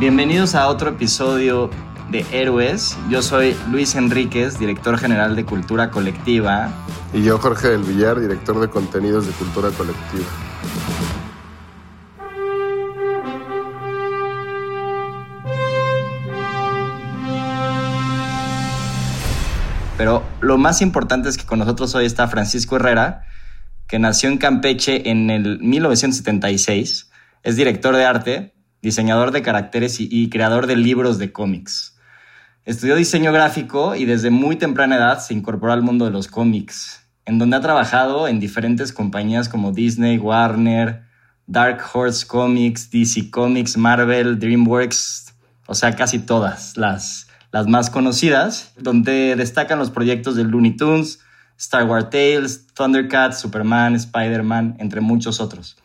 Bienvenidos a otro episodio de Héroes. Yo soy Luis Enríquez, director general de Cultura Colectiva. Y yo, Jorge del Villar, director de contenidos de Cultura Colectiva. Pero lo más importante es que con nosotros hoy está Francisco Herrera, que nació en Campeche en el 1976. Es director de arte, diseñador de caracteres y, creador de libros de cómics. Estudió diseño gráfico y desde muy temprana edad se incorporó al mundo de los cómics, en donde ha trabajado en diferentes compañías como Disney, Warner, Dark Horse Comics, DC Comics, Marvel, DreamWorks, o sea, casi todas las, las más conocidas, donde destacan los proyectos de Looney Tunes, Star Wars Tales, Thundercats, Superman, Spider-Man, entre muchos otros.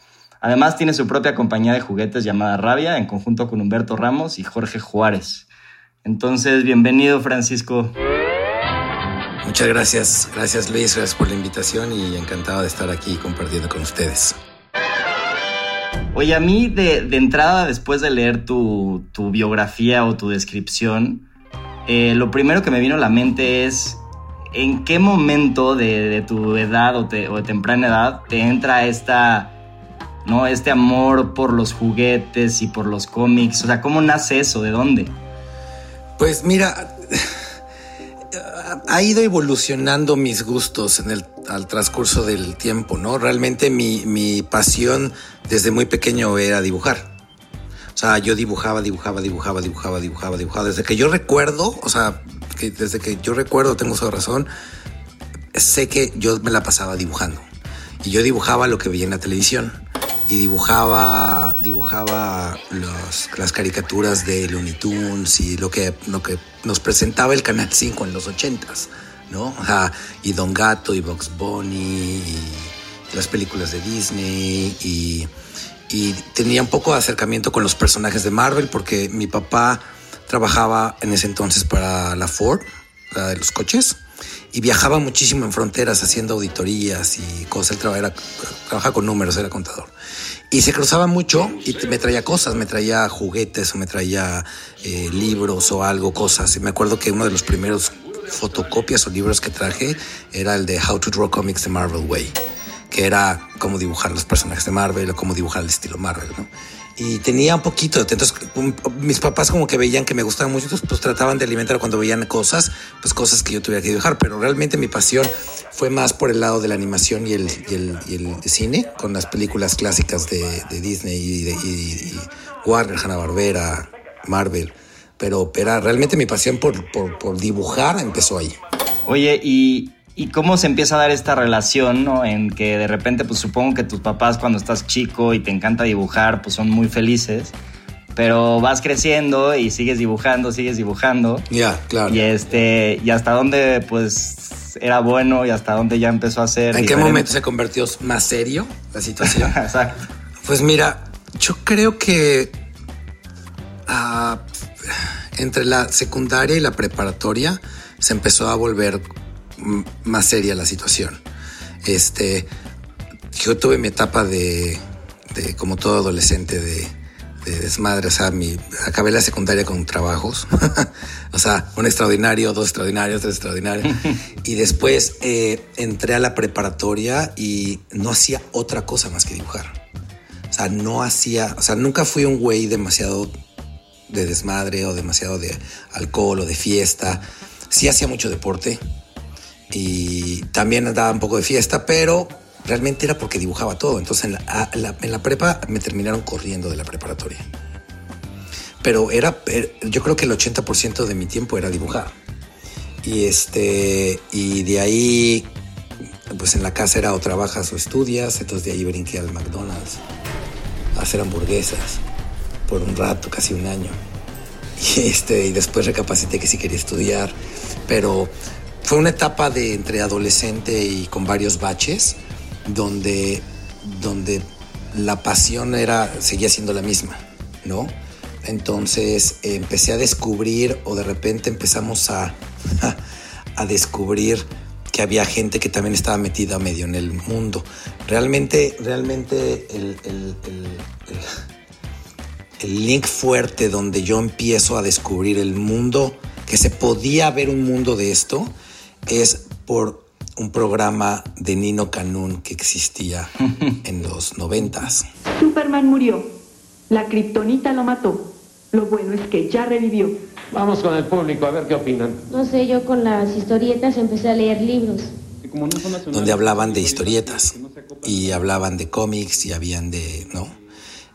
Además tiene su propia compañía de juguetes llamada Rabia, en conjunto con Humberto Ramos y Jorge Juárez. Entonces, bienvenido Francisco. Muchas gracias, gracias Luis, gracias por la invitación y encantado de estar aquí compartiendo con ustedes. Oye, a mí de, de entrada, después de leer tu, tu, biografía o tu descripción, eh, lo primero que me vino a la mente es en qué momento de, de tu edad o, te, o, de temprana edad te entra esta, ¿no? este amor por los juguetes y por los cómics. O sea, ¿cómo nace eso? ¿De dónde? Pues mira, ha ido evolucionando mis gustos en el, al transcurso del tiempo, ¿no? Realmente mi, mi pasión desde muy pequeño era dibujar. O sea, yo dibujaba, dibujaba, dibujaba, dibujaba, dibujaba, dibujaba. Desde que yo recuerdo, o sea, desde que yo recuerdo, tengo su razón, sé que yo me la pasaba dibujando. Y yo dibujaba lo que veía en la televisión. Y dibujaba, dibujaba las caricaturas de Looney Tunes y lo que, lo que nos presentaba el Canal 5 en los 80s, ¿no? Y Don Gato y Box Bunny y las películas de Disney y y tenía un poco de acercamiento con los personajes de Marvel porque mi papá trabajaba en ese entonces para la Ford, la de los coches, y viajaba muchísimo en fronteras haciendo auditorías y cosas. Él trabajaba, trabajaba con números, era contador. Y se cruzaba mucho y me traía cosas, me traía juguetes o me traía eh, libros o algo, cosas. Y me acuerdo que uno de los primeros fotocopias o libros que traje era el de How to Draw Comics the Marvel Way que era cómo dibujar los personajes de Marvel o cómo dibujar el estilo Marvel, ¿no? Y tenía un poquito, entonces mis papás como que veían que me gustaba mucho, entonces pues trataban de alimentar cuando veían cosas, pues cosas que yo tuviera que dibujar, pero realmente mi pasión fue más por el lado de la animación y el, y el, cine, con las películas clásicas de, Disney y, de, Warner, Hanna-Barbera, Marvel, pero era realmente mi pasión por, por, por dibujar empezó ahí. Oye, y y cómo se empieza a dar esta relación, ¿no? En que de repente, pues supongo que tus papás cuando estás chico y te encanta dibujar, pues son muy felices. Pero vas creciendo y sigues dibujando, sigues dibujando. Ya, yeah, claro. Y este, y hasta dónde, pues, era bueno y hasta dónde ya empezó a ser. ¿En qué momento se convirtió más serio la situación? Exacto. Pues mira, yo creo que ah, entre la secundaria y la preparatoria se empezó a volver más seria la situación. Este, yo tuve mi etapa de, de como todo adolescente, de, de desmadre. O sea, mi, acabé la secundaria con trabajos. o sea, un extraordinario, dos extraordinarios, tres extraordinarios. y después eh, entré a la preparatoria y no hacía otra cosa más que dibujar. O sea, no hacía, o sea, nunca fui un güey demasiado de desmadre o demasiado de alcohol o de fiesta. Sí hacía mucho deporte y también andaba un poco de fiesta, pero realmente era porque dibujaba todo. Entonces en la, en la, prepa me terminaron corriendo de la preparatoria. Pero era, yo creo que el 80% de mi tiempo era dibujar. Y este, y de ahí, pues en la casa era o trabajas o estudias. Entonces de ahí brinqué al McDonald's a hacer hamburguesas por un rato, casi un año. Y, este, y después recapacité que sí quería estudiar. Pero fue una etapa de entre adolescente y con varios baches donde, donde la pasión era, seguía siendo la misma, ¿no? Entonces empecé a descubrir o de repente empezamos a, a descubrir que había gente que también estaba metida medio en el mundo. Realmente, realmente el, el, el, link fuerte donde yo empiezo a descubrir el mundo, que se podía ver un mundo de esto, es por un programa de Nino Canún que existía en los noventas. Superman murió. La kriptonita lo mató. Lo bueno es que ya revivió. Vamos con el público a ver qué opinan. No sé, yo con las historietas empecé a leer libros. Donde hablaban de historietas y hablaban de cómics y habían de, ¿no?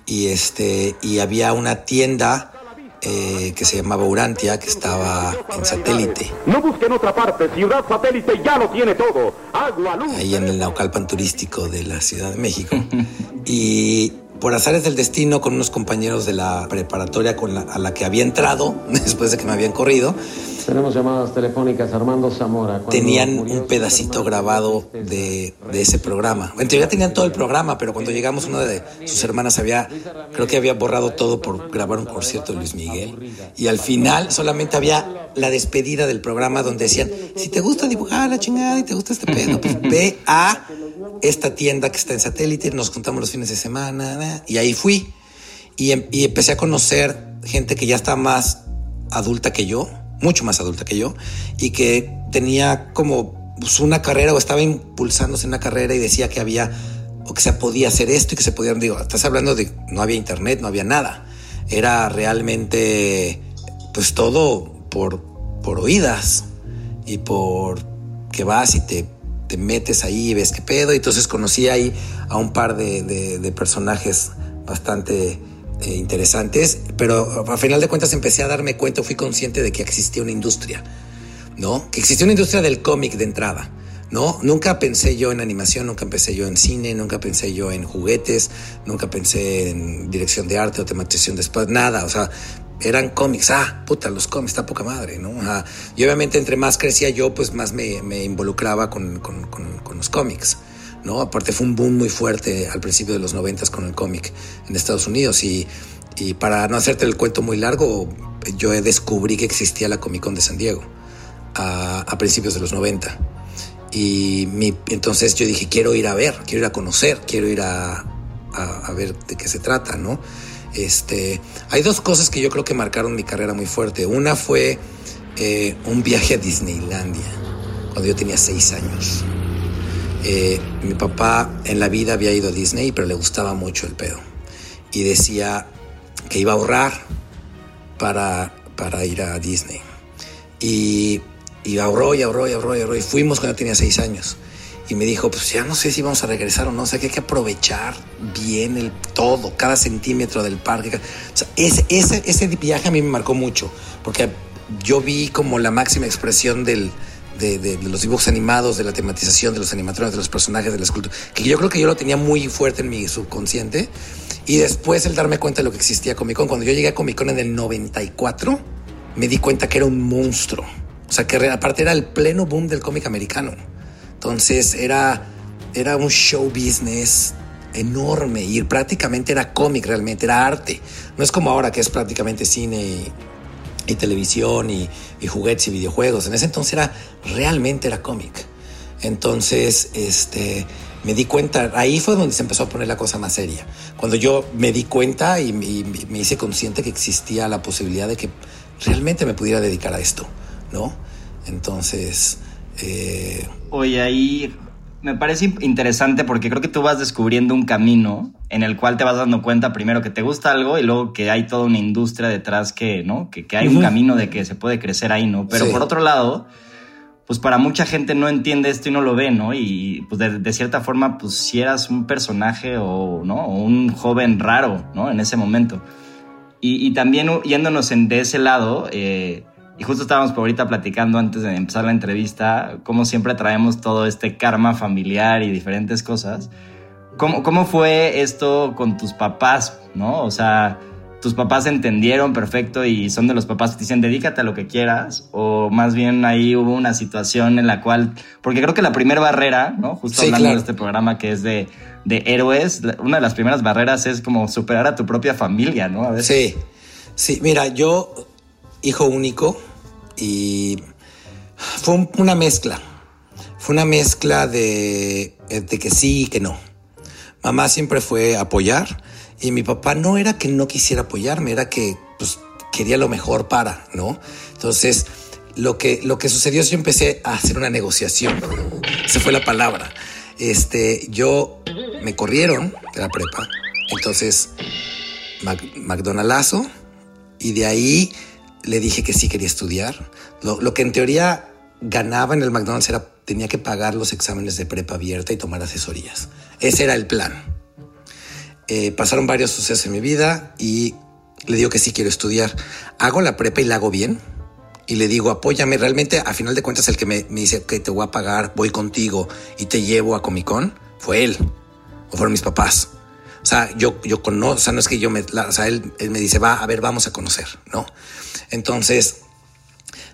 Y este y había una tienda eh, que se llamaba Urantia, que estaba en satélite. No busquen otra parte, Ciudad Satélite ya lo tiene todo. Agua, luz. Ahí en el Naucalpan turístico de la Ciudad de México. y por azares del destino, con unos compañeros de la preparatoria con la, a la que había entrado, después de que me habían corrido, tenemos llamadas telefónicas, Armando Zamora. Tenían un pedacito grabado de, de, ese programa. En teoría tenían todo el programa, pero cuando llegamos una de sus hermanas había, creo que había borrado todo por grabar un concierto de Luis Miguel. Y al final solamente había la despedida del programa donde decían, si te gusta dibujar la chingada y te gusta este pedo, pues ve a esta tienda que está en satélite, nos juntamos los fines de semana, y ahí fui. Y, em, y empecé a conocer gente que ya está más adulta que yo, mucho más adulta que yo, y que tenía como pues, una carrera o estaba impulsándose en una carrera y decía que había o que se podía hacer esto y que se podía, digo, estás hablando de no había internet, no había nada. Era realmente pues todo por, por oídas y por que vas y te, te metes ahí y ves qué pedo. Y entonces conocí ahí a un par de, personajes bastante eh, interesantes, pero a final de cuentas empecé a darme cuenta, fui consciente de que existía una industria, ¿no? Que existía una industria del cómic de entrada. ¿no? Nunca pensé yo en animación, nunca pensé yo en cine, nunca pensé yo en juguetes, nunca pensé en dirección de arte o tematización de espacio, nada, o sea, eran cómics, ah, puta, los cómics, está poca madre, ¿no? y obviamente entre más crecía yo, pues más me, me involucraba con, con, con, con los cómics. ¿no? Aparte fue un boom muy fuerte al principio de los noventas con el cómic en Estados Unidos y, y, para no hacerte el cuento muy largo, yo descubrí que existía la Comic Con de San Diego a, a principios de los 90 y mi, entonces yo dije, quiero ir a ver, quiero ir a conocer, quiero ir a, a, a ver de qué se trata, ¿no? Este, hay dos cosas que yo creo que marcaron mi carrera muy fuerte. Una fue eh, un viaje a Disneylandia cuando yo tenía seis años. Eh, mi papá en la vida había ido a Disney, pero le gustaba mucho el pedo. Y decía que iba a ahorrar para, para ir a Disney. Y, y ahorró y ahorró y ahorró y ahorró. Y fuimos cuando tenía seis años. Y me dijo, pues ya no sé si vamos a regresar o no. O sea, que hay que aprovechar bien el todo, cada centímetro del parque. O sea, ese, ese, ese viaje a mí me marcó mucho. Porque yo vi como la máxima expresión del, de, los dibujos animados, de la tematización, de los animatrones, de los personajes, de la escultura, que yo creo que yo lo tenía muy fuerte en mi subconsciente. Y después el darme cuenta de lo que existía Comic Con, cuando yo llegué a Comic Con en el 94, me di cuenta que era un monstruo. O sea, que aparte era el pleno boom del cómic americano. Entonces era, era un show business enorme y prácticamente era cómic realmente, era arte. No es como ahora que es prácticamente cine y, televisión y, y, juguetes y videojuegos. En ese entonces era realmente era cómic. Entonces, este, me di cuenta, ahí fue donde se empezó a poner la cosa más seria. Cuando yo me di cuenta y, me hice consciente que existía la posibilidad de que realmente me pudiera dedicar a esto, ¿no? Entonces... Eh... Oye, ahí me parece interesante porque creo que tú vas descubriendo un camino en el cual te vas dando cuenta primero que te gusta algo y luego que hay toda una industria detrás que, ¿no? Que, que hay un camino de que se puede crecer ahí, ¿no? Pero por otro lado, pues para mucha gente no entiende esto y no lo ve, ¿no? Y pues de, cierta forma, pues si eras un personaje o, ¿no? O un joven raro, ¿no? En ese momento. Y, y también yéndonos en, de ese lado, eh, y justo estábamos por ahorita platicando antes de empezar la entrevista, cómo siempre traemos todo este karma familiar y diferentes cosas. ¿Cómo, cómo fue esto con tus papás, no? O sea, tus papás entendieron perfecto y son de los papás que te dicen dedícate a lo que quieras o más bien ahí hubo una situación en la cual porque creo que la primera barrera no justo hablando de este programa que es de, de héroes una de las primeras barreras es como superar a tu propia familia no a sí. Sí mira yo hijo único y fue una mezcla. Fue una mezcla de, de que sí y que no. Mamá siempre fue apoyar y mi papá no era que no quisiera apoyarme, era que pues, quería lo mejor para, ¿no? Entonces, lo que, lo que sucedió es que yo empecé a hacer una negociación. Esa fue la palabra. Este, yo me corrieron de la prepa. Entonces, McDonald'azo. Y de ahí le dije que sí quería estudiar. Lo, que en teoría ganaba en el McDonald's era tenía que pagar los exámenes de prepa abierta y tomar asesorías. Ese era el plan. Eh, pasaron varios sucesos en mi vida y le digo que sí quiero estudiar. Hago la prepa y la hago bien. Y le digo, apóyame. Realmente, a final de cuentas, el que me, dice que te voy a pagar, voy contigo y te llevo a Comic Con, fue él. O fueron mis papás. O sea, yo, yo conozco, o sea, no es que yo me, o sea, él me dice, va, a ver, vamos a conocer, ¿no? Entonces,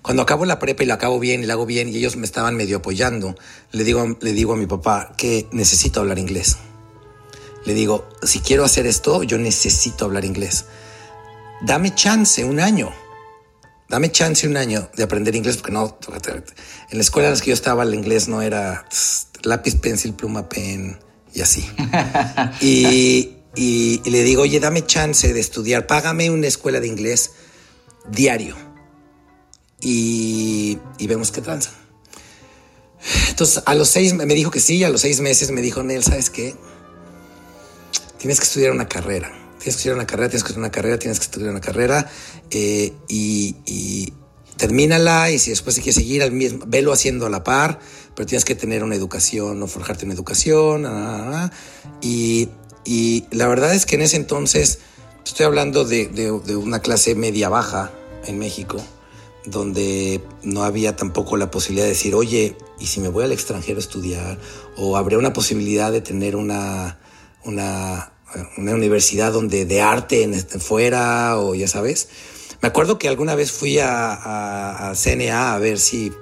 cuando acabo la prepa y la acabo bien y la hago bien y ellos me estaban medio apoyando, le digo, le digo a mi papá que necesito hablar inglés. Le digo, si quiero hacer esto, yo necesito hablar inglés. Dame chance un año. Dame chance un año de aprender inglés, porque no, en la escuela en la que yo estaba el inglés no era lápiz, pencil, pluma, pen y así. y, y le digo, oye, dame chance de estudiar, págame una escuela de inglés diario. Y, vemos qué tranza. Entonces, a los seis me dijo que sí, a los seis meses me dijo, Nel, ¿sabes qué? Tienes que estudiar una carrera. Tienes que estudiar una carrera, tienes que estudiar una carrera, tienes que estudiar una carrera. Eh, y, y y si después se quiere seguir al mismo, velo haciendo a la par, pero tienes que tener una educación o forjarte una educación. y, y, la verdad es que en ese entonces Estoy hablando de, una clase media baja en México, donde no había tampoco la posibilidad de decir, oye, ¿y si me voy al extranjero a estudiar? ¿O habría una posibilidad de tener una, una, universidad donde de arte en, este, fuera o ya sabes? Me acuerdo que alguna vez fui a, a, CNA a ver si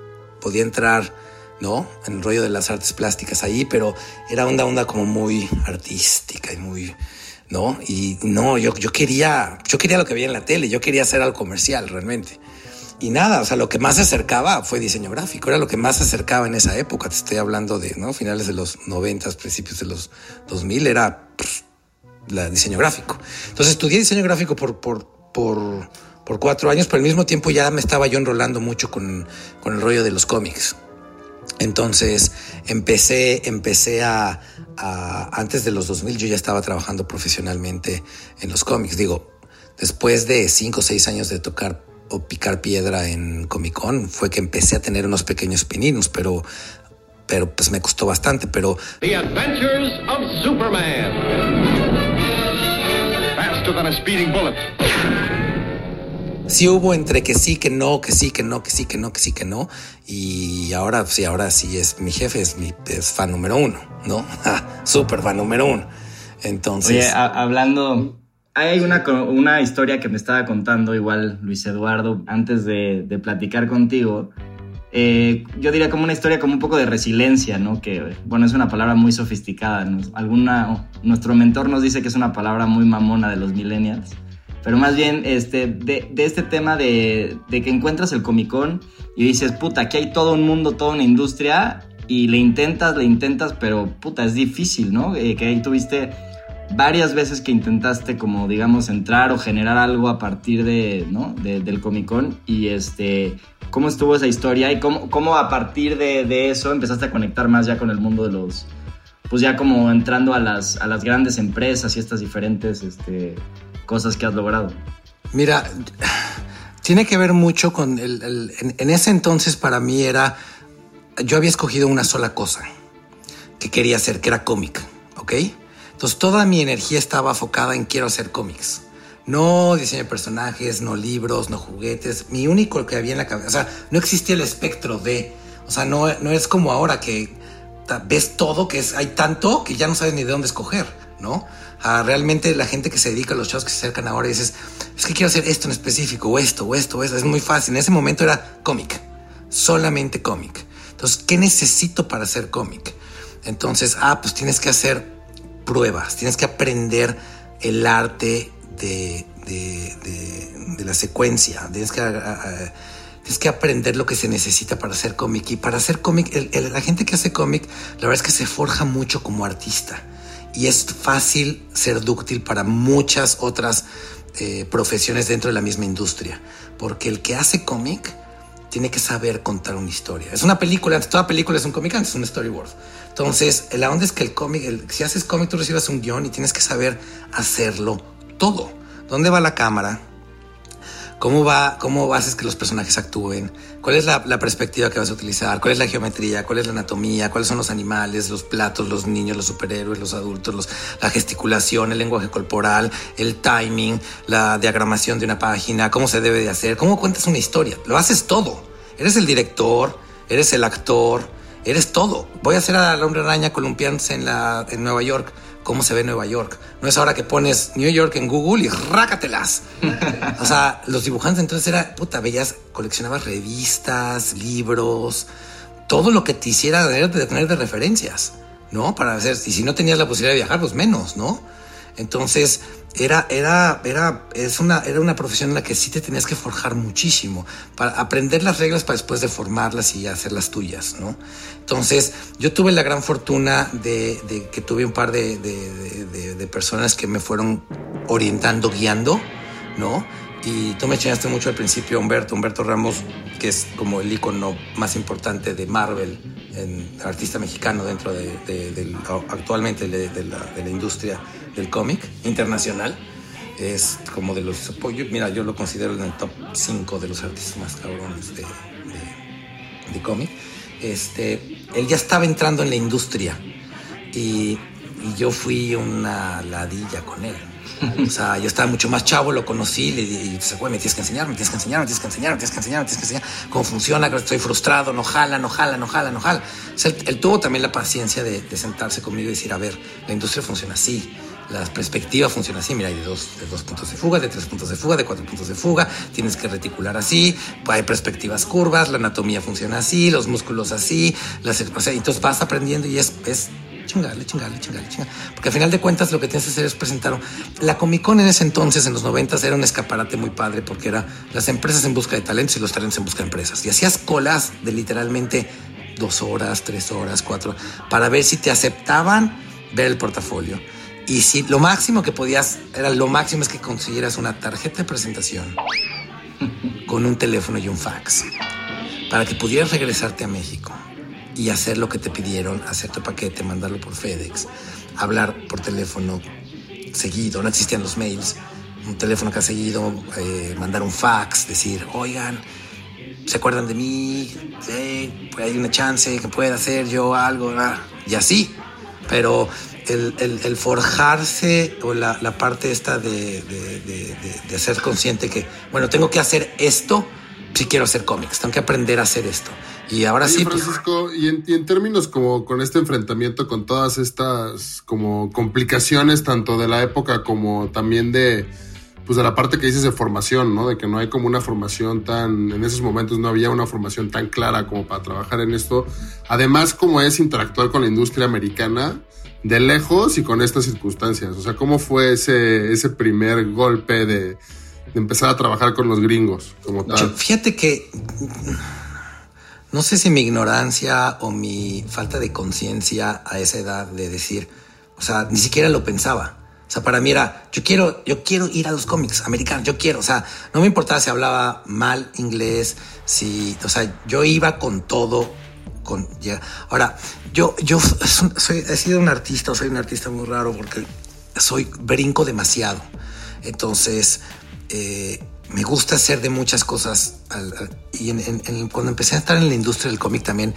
podía entrar, ¿no? En el rollo de las artes plásticas ahí, pero era una onda como muy artística y muy ¿no? Y no, yo, yo quería, yo quería lo que veía en la tele, yo quería hacer algo comercial realmente. Y nada, o sea, lo que más se acercaba fue diseño gráfico, era lo que más se acercaba en esa época, te estoy hablando de, ¿no? Finales de los 90, principios de los 2000, era la diseño gráfico. Entonces estudié diseño gráfico por, por, por, por cuatro años, pero al mismo tiempo ya me estaba yo enrolando mucho con, con el rollo de los cómics. Entonces empecé, empecé a, antes de los 2000 yo ya estaba trabajando profesionalmente en los cómics. Digo, después de cinco o seis años de tocar o picar piedra en Comic Con fue que empecé a tener unos pequeños pininos, pero, pero pues me costó bastante, pero... The Adventures of Superman. Faster than a speeding bullet. Sí hubo entre que sí, que no, que sí, que no, que sí, que no, que sí, que no. Y ahora sí, ahora sí es mi jefe, es mi fan número uno, ¿no? Súper fan número uno. Entonces. Oye, hablando. Hay una, una historia que me estaba contando igual Luis Eduardo antes de, platicar contigo. eh, yo diría como una historia como un poco de resiliencia, ¿no? Que, bueno, es una palabra muy sofisticada. Alguna, nuestro mentor nos dice que es una palabra muy mamona de los millennials. Pero más bien este, de, este tema de, que encuentras el Comic Con y dices, puta, aquí hay todo un mundo, toda una industria y le intentas, le intentas, pero puta, es difícil, ¿no? Eh, que ahí tuviste varias veces que intentaste como digamos entrar o generar algo a partir de, ¿no? del Comic Con y este cómo estuvo esa historia y cómo, cómo a partir de, eso empezaste a conectar más ya con el mundo de los pues ya como entrando a las, a las grandes empresas y estas diferentes este, cosas que has logrado. Mira, tiene que ver mucho con el, en ese entonces para mí era yo había escogido una sola cosa que quería hacer, que era cómic, ¿ok? Entonces toda mi energía estaba enfocada en quiero hacer cómics. No diseño de personajes, no libros, no juguetes. Mi único que había en la cabeza, o sea, no existía el espectro de, o sea, no, no es como ahora que ves todo, que es, hay tanto que ya no sabes ni de dónde escoger, ¿no? Realmente la gente que se dedica a los shows que se acercan ahora dices, es que quiero hacer esto en específico, o esto, o esto, o esto. Es muy fácil. En ese momento era cómic, solamente cómic. Entonces, ¿qué necesito para hacer cómic? Entonces, ah, pues tienes que hacer pruebas, tienes que aprender el arte de, la secuencia, tienes que, tienes que aprender lo que se necesita para hacer cómic. Y para hacer cómic, la gente que hace cómic, la verdad es que se forja mucho como artista. Y es fácil ser dúctil para muchas otras eh, profesiones dentro de la misma industria. Porque el que hace cómic tiene que saber contar una historia. Es una película, toda película es un cómic, antes es un storyboard. Entonces, la onda es que el cómic, si haces cómic, tú recibas un guion y tienes que saber hacerlo todo. ¿Dónde va la cámara? ¿Cómo, va, ¿Cómo haces que los personajes actúen? ¿Cuál es la, perspectiva que vas a utilizar? ¿Cuál es la geometría? ¿Cuál es la anatomía? ¿Cuáles son los animales, los platos, los niños, los superhéroes, los adultos, la gesticulación, el lenguaje corporal, el timing, la diagramación de una página? ¿Cómo se debe de hacer? ¿Cómo cuentas una historia? Lo haces todo. Eres el director, eres el actor, eres todo. Voy a hacer a la hombre araña columpiándose en, la, en Nueva York. ¿Cómo se ve Nueva York? No es ahora que pones New York en Google y rácatelas. o sea, los dibujantes entonces era, puta, veías, coleccionabas revistas, libros, todo lo que te hiciera de tener de referencias, ¿no? Para hacer, y si no tenías la posibilidad de viajar, pues menos, ¿no? Entonces, era, era, era, es una, era una profesión en la que sí te tenías que forjar muchísimo para aprender las reglas para después de formarlas y hacerlas tuyas, ¿no? Entonces, yo tuve la gran fortuna de, de que tuve un par de, de, de, personas que me fueron orientando, guiando, ¿no? Y tú me enseñaste mucho al principio Humberto, Humberto Ramos, que es como el icono más importante de Marvel, en, artista mexicano dentro de, actualmente de la industria del cómic internacional. Es como de los... mira, yo lo considero en el top 5 de los artistas más cabrones de, de, cómic. Este, él ya estaba entrando en la industria y, y yo fui una ladilla con él. O sea, yo estaba mucho más chavo, lo conocí le dije, güey, me tienes que enseñar, me tienes que enseñar, me tienes que enseñar, me tienes que enseñar, me tienes que enseñar cómo funciona, estoy frustrado, no jala, no jala, no jala, no jala. él, tuvo también la paciencia de, de, sentarse conmigo y decir, a ver, la industria funciona así la perspectiva funciona así, mira, hay de dos, de dos puntos de fuga, de tres puntos de fuga, de cuatro puntos de fuga, tienes que reticular así, hay perspectivas curvas, la anatomía funciona así, los músculos así, las, o sea, entonces vas aprendiendo y es, es chingarle, chingarle, chingarle, chingarle. Porque al final de cuentas lo que tienes que hacer es presentar. La Comic Con en ese entonces, en los noventas, era un escaparate muy padre porque era las empresas en busca de talentos y los talentos en busca de empresas. Y hacías colas de literalmente dos horas, tres horas, cuatro, para ver si te aceptaban ver el portafolio. Y si lo máximo que podías, era lo máximo es que consiguieras una tarjeta de presentación con un teléfono y un fax para que pudieras regresarte a México y hacer lo que te pidieron, hacer tu paquete, mandarlo por FedEx, hablar por teléfono seguido, no existían los mails, un teléfono que ha seguido, eh, mandar un fax, decir, oigan, ¿se acuerdan de mí? pues hay una chance que pueda hacer yo algo, y así. Pero el, forjarse o la, parte esta de, de, ser consciente que, bueno, tengo que hacer esto si quiero hacer cómics, tengo que aprender a hacer esto. Y ahora sí. Pues, Francisco, y, en, y, en, términos como con este enfrentamiento con todas estas como complicaciones, tanto de la época como también de, pues de la parte que dices de formación, ¿no? De que no hay como una formación tan, en esos momentos no había una formación tan clara como para trabajar en esto. Además, cómo es interactuar con la industria americana de lejos y con estas circunstancias. O sea, ¿cómo fue ese, ese primer golpe de, de empezar a trabajar con los gringos como tal? Yo- fíjate que no sé si mi ignorancia o mi falta de conciencia a esa edad de decir, o sea, ni siquiera lo pensaba. O sea, para mí era, yo quiero, yo quiero ir a los cómics americanos, yo quiero, o sea, no me importaba si hablaba mal inglés, si, o sea, yo iba con todo, Ahora, yo, yo soy, he sido un artista, soy un artista muy raro porque soy, brinco demasiado. Entonces, eh, me gusta hacer de muchas cosas. y en- cuando empecé a estar en la industria del cómic también,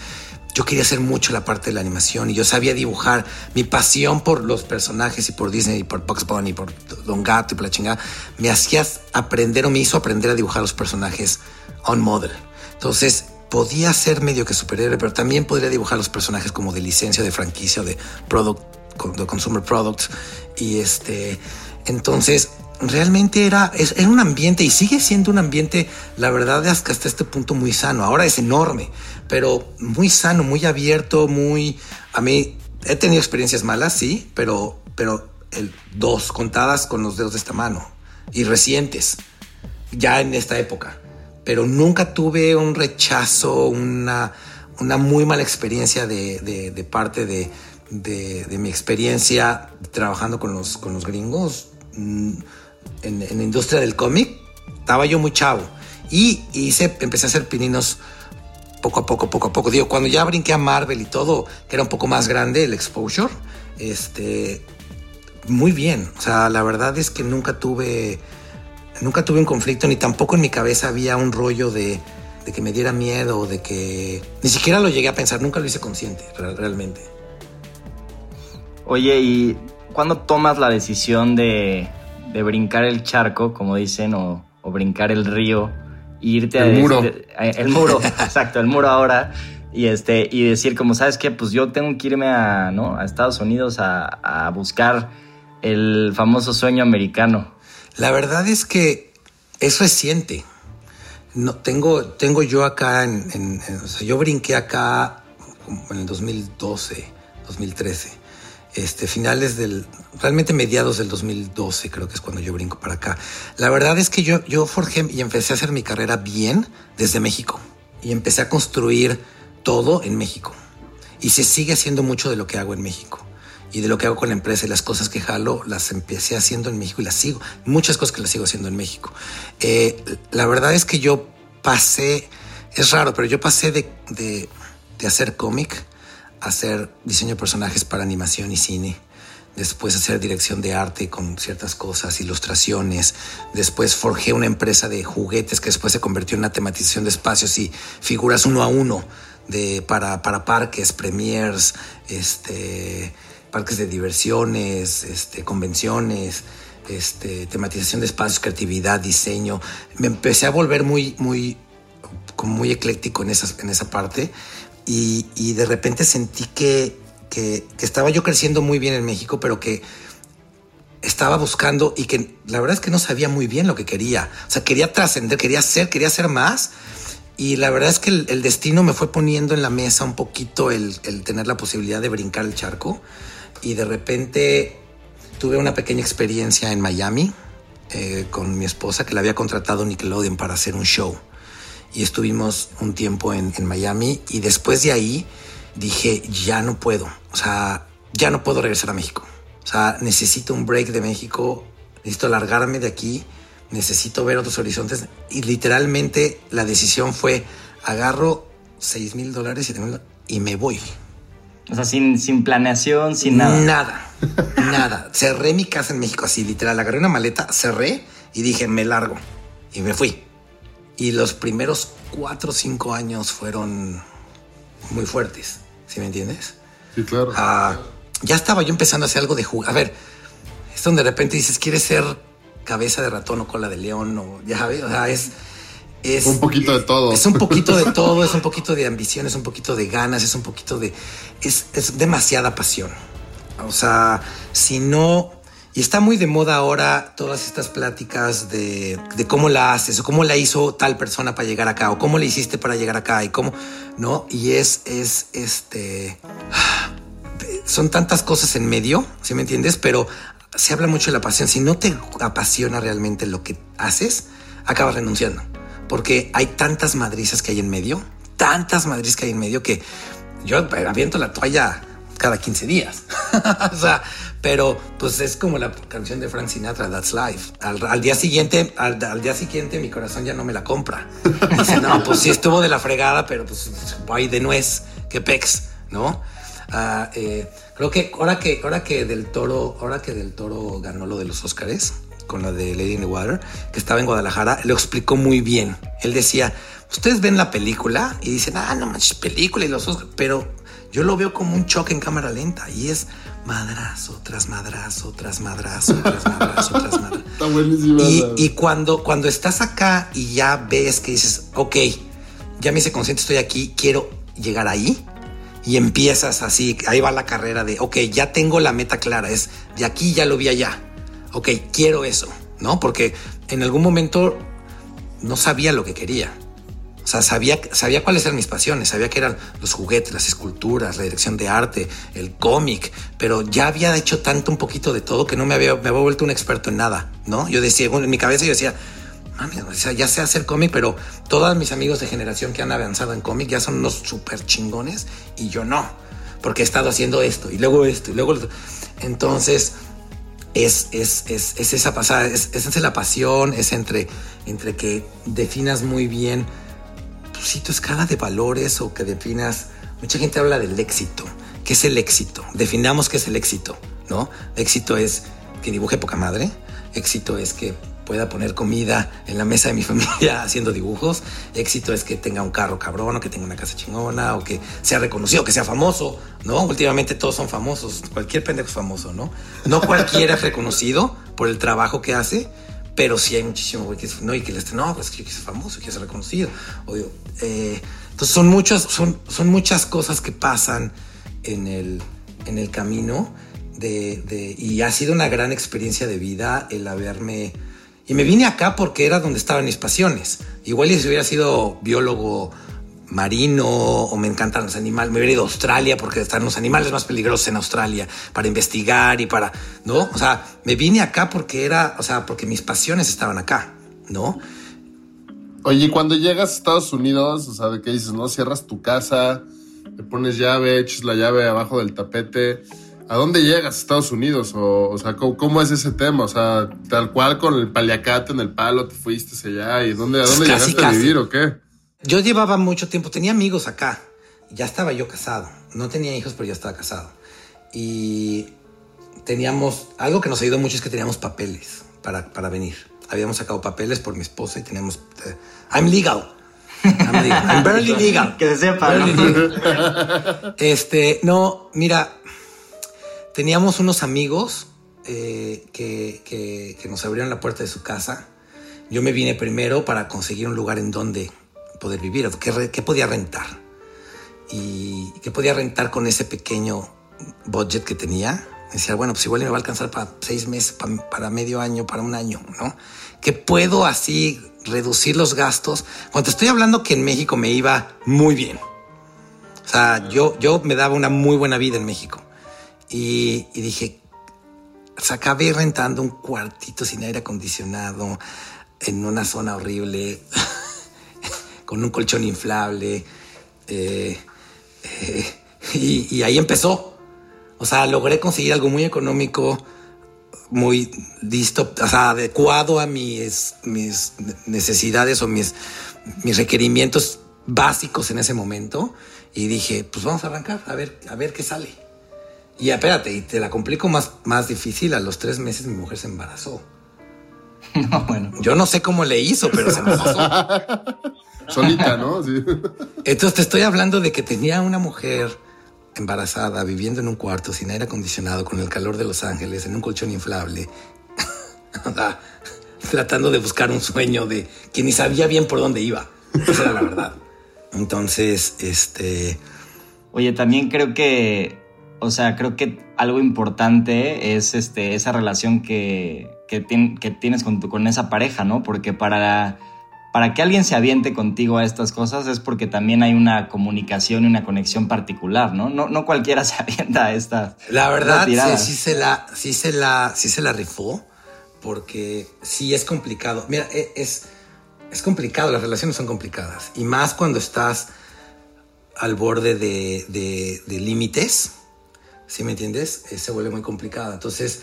yo quería hacer mucho la parte de la animación y yo sabía dibujar. Mi pasión por los personajes y por Disney y por Bugs Bunny y por Don Gato y por la chingada me hacía aprender o me hizo aprender a dibujar los personajes on model. Entonces podía ser medio que superhéroe, pero también podría dibujar los personajes como de licencia, de franquicia de product, de consumer products. Y este, entonces realmente era, era un ambiente y sigue siendo un ambiente, la verdad, hasta hasta este punto muy sano. Ahora es enorme, pero muy sano, muy abierto, muy... A mí he tenido experiencias malas, sí, pero, pero el, dos contadas con los dedos de esta mano y recientes, ya en esta época. Pero nunca tuve un rechazo, una, una muy mala experiencia de, de- parte de, de- de mi experiencia trabajando con los, con los gringos mm, en, en la industria del cómic. Estaba yo muy chavo y hice, empecé a hacer pininos poco a poco, poco a poco. Digo, cuando ya brinqué a Marvel y todo, que era un poco más grande el exposure, este, muy bien. O sea, la verdad es que nunca tuve, nunca tuve un conflicto, ni tampoco en mi cabeza había un rollo de, de que me diera miedo, de que ni siquiera lo llegué a pensar, nunca lo hice consciente, re- realmente. Oye, ¿y cuándo tomas la decisión de, de brincar el charco, como dicen, o, o brincar el río, e irte El a, muro. el muro, exacto, el muro ahora, y este, y decir, como sabes qué, pues yo tengo que irme a, ¿no? a Estados Unidos a, a buscar el famoso sueño americano. La verdad es que es reciente. No, tengo, tengo yo acá, en, o sea, yo brinqué acá en el 2012, 2013, este, finales del, realmente mediados del 2012 creo que es cuando yo brinco para acá. La verdad es que yo, yo forjé y empecé a hacer mi carrera bien desde México y empecé a construir todo en México. Y se sigue haciendo mucho de lo que hago en México y de lo que hago con la empresa y las cosas que jalo las empecé haciendo en México y las sigo. Muchas cosas que las sigo haciendo en México. Eh, la verdad es que yo pasé, es raro, pero yo pasé de, de- hacer cómic hacer diseño de personajes para animación y cine. Después hacer dirección de arte con ciertas cosas, ilustraciones. Después forjé una empresa de juguetes que después se convirtió en una tematización de espacios y figuras uno a uno de, para, para parques, premiers, este, parques de diversiones, este, convenciones, este, tematización de espacios, creatividad, diseño. Me empecé a volver muy, muy, como muy ecléctico en, esas, en esa parte y, y de repente sentí que, que, que estaba yo creciendo muy bien en México, pero que estaba buscando y que la verdad es que no sabía muy bien lo que quería. O sea, quería trascender, quería hacer, quería hacer más. Y la verdad es que el, el destino me fue poniendo en la mesa un poquito el, el tener la posibilidad de brincar el charco. Y de repente tuve una pequeña experiencia en Miami eh, con mi esposa que la había contratado Nickelodeon para hacer un show. Y estuvimos un tiempo en, Miami y después de ahí dije, ya no puedo. O sea, ya no puedo regresar a México. O sea, necesito un break de México, necesito largarme de aquí, necesito ver otros horizontes. Y literalmente la decisión fue, agarro 6 mil dólares, 7 mil y me voy. O sea, sin, sin planeación, sin nada. Nada, nada. Cerré mi casa en México así, literal. Agarré una maleta, cerré y dije, me largo. Y me fui. Y los primeros cuatro o cinco años fueron muy fuertes, ¿sí me entiendes? Sí, claro. Ah, ya estaba yo empezando a hacer algo de jugar. A ver, es donde de repente dices, ¿quieres ser cabeza de ratón o cola de león? O ya sabes, o sea, es. Es un poquito de todo. Es un poquito de todo, es un poquito de ambición, es un poquito de ganas, es un poquito de. Es, es demasiada pasión. O sea, si no. Y está muy de moda ahora todas estas pláticas de, de, cómo la haces o cómo la hizo tal persona para llegar acá o cómo le hiciste para llegar acá y cómo, ¿no? Y es, es, este, son tantas cosas en medio, ¿sí me entiendes? Pero se habla mucho de la pasión. Si no te apasiona realmente lo que haces, acabas renunciando. Porque hay tantas madrizas que hay en medio, tantas madrizas que hay en medio que yo aviento la toalla cada 15 días. o sea, pero pues es como la canción de Frank Sinatra, That's Life. Al, día siguiente, al, día siguiente mi corazón ya no me la compra. No, pues sí estuvo de la fregada, pero pues hay de nuez, que pex, ¿no? Ah, eh, creo que ahora que ahora que del Toro, ahora que del Toro ganó lo de los Óscares con la de Lady in the Water, que estaba en Guadalajara, lo explicó muy bien. Él decía, ustedes ven la película y dicen, ah, no manches, película y los Óscares, pero yo lo veo como un choque en cámara lenta y es madrazo tras madrazo, tras madrazo, tras madrazo, tras madrazo. Está buenísimo. Y, y, cuando, cuando estás acá y ya ves que dices, ok, ya me hice consciente, estoy aquí, quiero llegar ahí. Y empiezas así, ahí va la carrera de, ok, ya tengo la meta clara, es de aquí ya lo vi allá. Ok, quiero eso, ¿no? Porque en algún momento no sabía lo que quería o sea, sabía, sabía cuáles eran mis pasiones, sabía que eran los juguetes, las esculturas, la dirección de arte, el cómic, pero ya había hecho tanto un poquito de todo que no me había, me había vuelto un experto en nada, ¿no? Yo decía, en mi cabeza yo decía, mami, ya sé hacer cómic, pero todos mis amigos de generación que han avanzado en cómic ya son unos súper chingones y yo no, porque he estado haciendo esto y luego esto y luego. Entonces, es, es, es, es esa pasada, es, es, la pasión, es entre, entre que definas muy bien si tu escala de valores o que definas, mucha gente habla del éxito. ¿Qué es el éxito? Definamos qué es el éxito, ¿no? Éxito es que dibuje poca madre, éxito es que pueda poner comida en la mesa de mi familia haciendo dibujos. Éxito es que tenga un carro cabrón, o que tenga una casa chingona, o que sea reconocido, que sea famoso, ¿no? Últimamente todos son famosos, cualquier pendejo es famoso, ¿no? No cualquiera es reconocido por el trabajo que hace, pero sí hay muchísimo güey que no, y que les no, pues que es famoso, que es reconocido. Eh, entonces son muchas, son, son muchas cosas que pasan en el, en el camino de, de, y ha sido una gran experiencia de vida el haberme... Y me vine acá porque era donde estaban mis pasiones. Igual si hubiera sido biólogo marino o me encantan los animales. Me hubiera ido a Australia porque están los animales más peligrosos en Australia para investigar y para, ¿no? O sea, me vine acá porque era, o sea, porque mis pasiones estaban acá, ¿no? Oye, cuando llegas a Estados Unidos, o sea, de qué dices, ¿no? Cierras tu casa, le pones llave, echas la llave abajo del tapete. ¿A dónde llegas a Estados Unidos? O, o sea, ¿cómo, es ese tema? O sea, tal cual con el paliacate en el palo te fuiste allá y ¿dónde, ¿a dónde llegaste a vivir o qué? Yo llevaba mucho tiempo, tenía amigos acá. Ya estaba yo casado. No tenía hijos, pero ya estaba casado. Y teníamos, algo que nos ayudó mucho es que teníamos papeles para, para venir. Habíamos sacado papeles por mi esposa y teníamos... Eh, I'm legal. I'm legal. I'm barely legal. que se sepa. Este, no, mira, teníamos unos amigos eh, que, que, que nos abrieron la puerta de su casa. Yo me vine primero para conseguir un lugar en donde poder vivir, qué, podía rentar. Y qué podía rentar con ese pequeño budget que tenía. Decía, bueno, pues igual me va a alcanzar para seis meses, para, medio año, para un año, ¿no? Que puedo así reducir los gastos. Cuando estoy hablando que en México me iba muy bien. O sea, yo, yo me daba una muy buena vida en México. Y, y dije, o acabé rentando un cuartito sin aire acondicionado en una zona horrible. con un colchón inflable. Eh, eh, y, ahí empezó. O sea, logré conseguir algo muy económico, muy listo, o sea, adecuado a mis, mis necesidades o mis, mis requerimientos básicos en ese momento. Y dije, pues vamos a arrancar, a ver, a ver qué sale. Y espérate, y te la complico más, más difícil. A los tres meses mi mujer se embarazó. No, bueno. Yo no sé cómo le hizo, pero se embarazó. Solita, ¿no? Entonces te estoy hablando de que tenía una mujer embarazada, viviendo en un cuarto sin aire acondicionado, con el calor de Los Ángeles, en un colchón inflable, tratando de buscar un sueño de que ni sabía bien por dónde iba. Esa era la verdad. Entonces, este... Oye, también creo que o sea, creo que algo importante es este, esa relación que, que, tienes con, con esa pareja, ¿no? Porque para, para que alguien se aviente contigo a estas cosas es porque también hay una comunicación y una conexión particular, ¿no? No, no cualquiera se avienta a estas. La verdad, sí, sí, se la, sí, se la, sí se la rifó, porque sí es complicado. Mira, e, es, es complicado, las relaciones son complicadas. Y más cuando estás al borde de, de límites ¿sí me entiendes? Eh, se vuelve muy complicada. Entonces,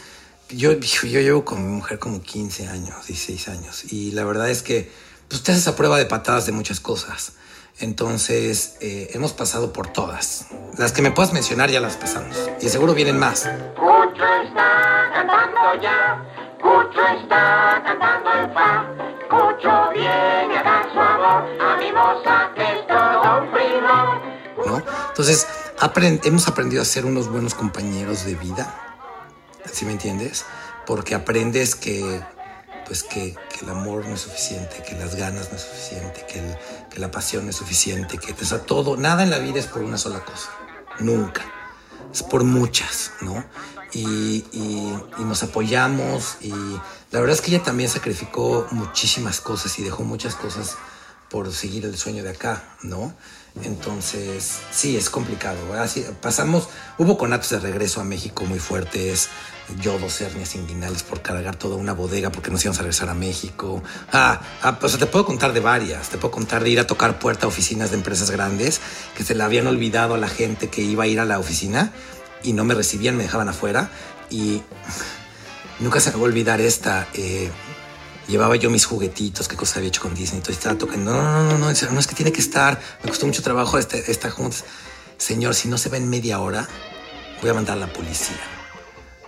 yo, yo llevo con mi mujer como 15 años, 16 años, y la verdad es que pues, te haces a prueba de patadas de muchas cosas. Entonces, eh, hemos pasado por todas. Las que me puedas mencionar ya las pasamos. Y seguro vienen más. Cucho está cantando ya, Cucho está cantando el fa, Cucho viene a dar su amor a mi moza que es todo un primo. ¿No? Entonces, hemos aprendido a ser unos buenos compañeros de vida, ¿sí me entiendes? Porque aprendes que, pues que, el amor no es suficiente, que las ganas no es suficiente, que, que la pasión no es suficiente, que o todo, nada en la vida es por una sola cosa, nunca, es por muchas, ¿no? Y, y, nos apoyamos y la verdad es que ella también sacrificó muchísimas cosas y dejó muchas cosas por seguir el sueño de acá, ¿no? Entonces, sí, es complicado. Así, pasamos, hubo conatos de regreso a México muy fuertes, yo dos hernias inguinales por cargar toda una bodega porque nos íbamos a regresar a México. Ah, ah pues te puedo contar de varias, te puedo contar de ir a tocar puerta a oficinas de empresas grandes que se le habían olvidado a la gente que iba a ir a la oficina y no me recibían, me dejaban afuera y nunca se me va a olvidar esta. Eh, llevaba yo mis juguetitos, qué cosas había hecho con Disney. Entonces estaba tocando, no, no, no, no, no, es que tiene que estar. Me costó mucho trabajo este, esta junta. Señor, si no se ve en media hora, voy a mandar a la policía.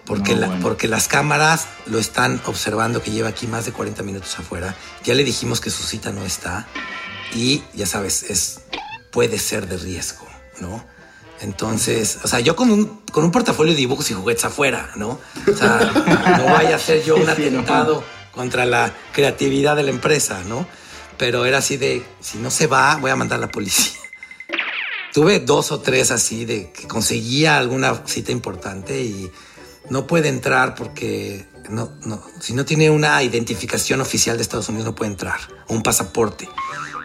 Porque, porque las cámaras lo están observando que lleva aquí más de 40 minutos afuera. Ya le dijimos que su cita no está. Y ya sabes, es, puede ser de riesgo, ¿no? Entonces, o sea, yo con un, con un portafolio de dibujos y juguetes afuera, ¿no? O sea, no vaya a ser yo un atentado contra la creatividad de la empresa, ¿no? Pero era así de, si no se va, voy a mandar a la policía. Tuve dos o tres así de que conseguía alguna cita importante y no puede entrar porque no, no, si no tiene una identificación oficial de Estados Unidos no puede entrar, o un pasaporte.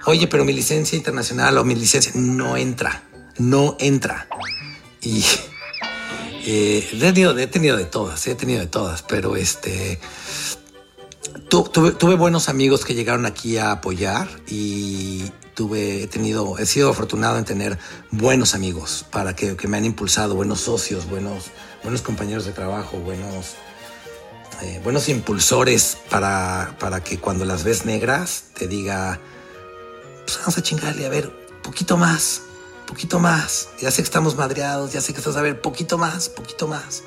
Oye, pero mi licencia internacional o mi licencia no entra, no entra. Y eh, he, tenido, he tenido de todas, he tenido de todas, pero este tuve, buenos amigos que llegaron aquí a apoyar y tuve, he tenido, he sido afortunado en tener buenos amigos para que, me han impulsado, buenos socios, buenos, buenos compañeros de trabajo, buenos, eh, buenos impulsores para, para que cuando las ves negras te diga, pues vamos a chingarle, a ver, poquito más, poquito más. Ya sé que estamos madreados, ya sé que estás a ver, poquito más, poquito más.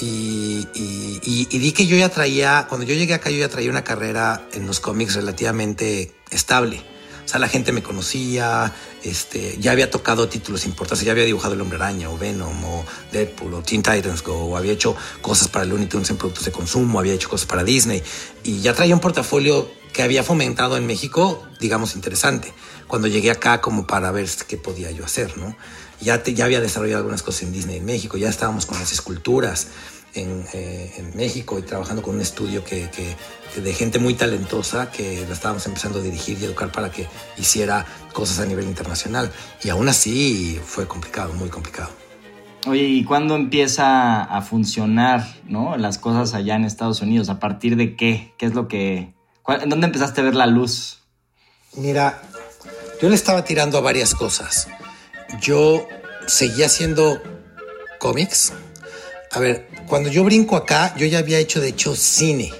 Y, y, di que yo ya traía, cuando yo llegué acá, yo ya traía una carrera en los cómics relativamente estable. O sea, la gente me conocía, este, ya había tocado títulos importantes, ya había dibujado El Hombre Araña, o Venom, o Deadpool, o Teen Titans Go, o había hecho cosas para Looney Tunes en productos de consumo, había hecho cosas para Disney, y ya traía un portafolio que había fomentado en México, digamos, interesante. Cuando llegué acá como para ver qué podía yo hacer, ¿no? Ya, ya había desarrollado algunas cosas en Disney en México, ya estábamos con las esculturas en, eh, en México y trabajando con un estudio que, que, de gente muy talentosa que la estábamos empezando a dirigir y educar para que hiciera cosas a nivel internacional. Y aún así fue complicado, muy complicado. Oye, ¿y cuándo empieza a funcionar ¿no? las cosas allá en Estados Unidos? ¿A partir de qué? ¿Qué es lo que... ¿En dónde empezaste a ver la luz? Mira, yo le estaba tirando a varias cosas yo seguía haciendo cómics. A ver, cuando yo brinco acá, yo ya había hecho, de hecho, cine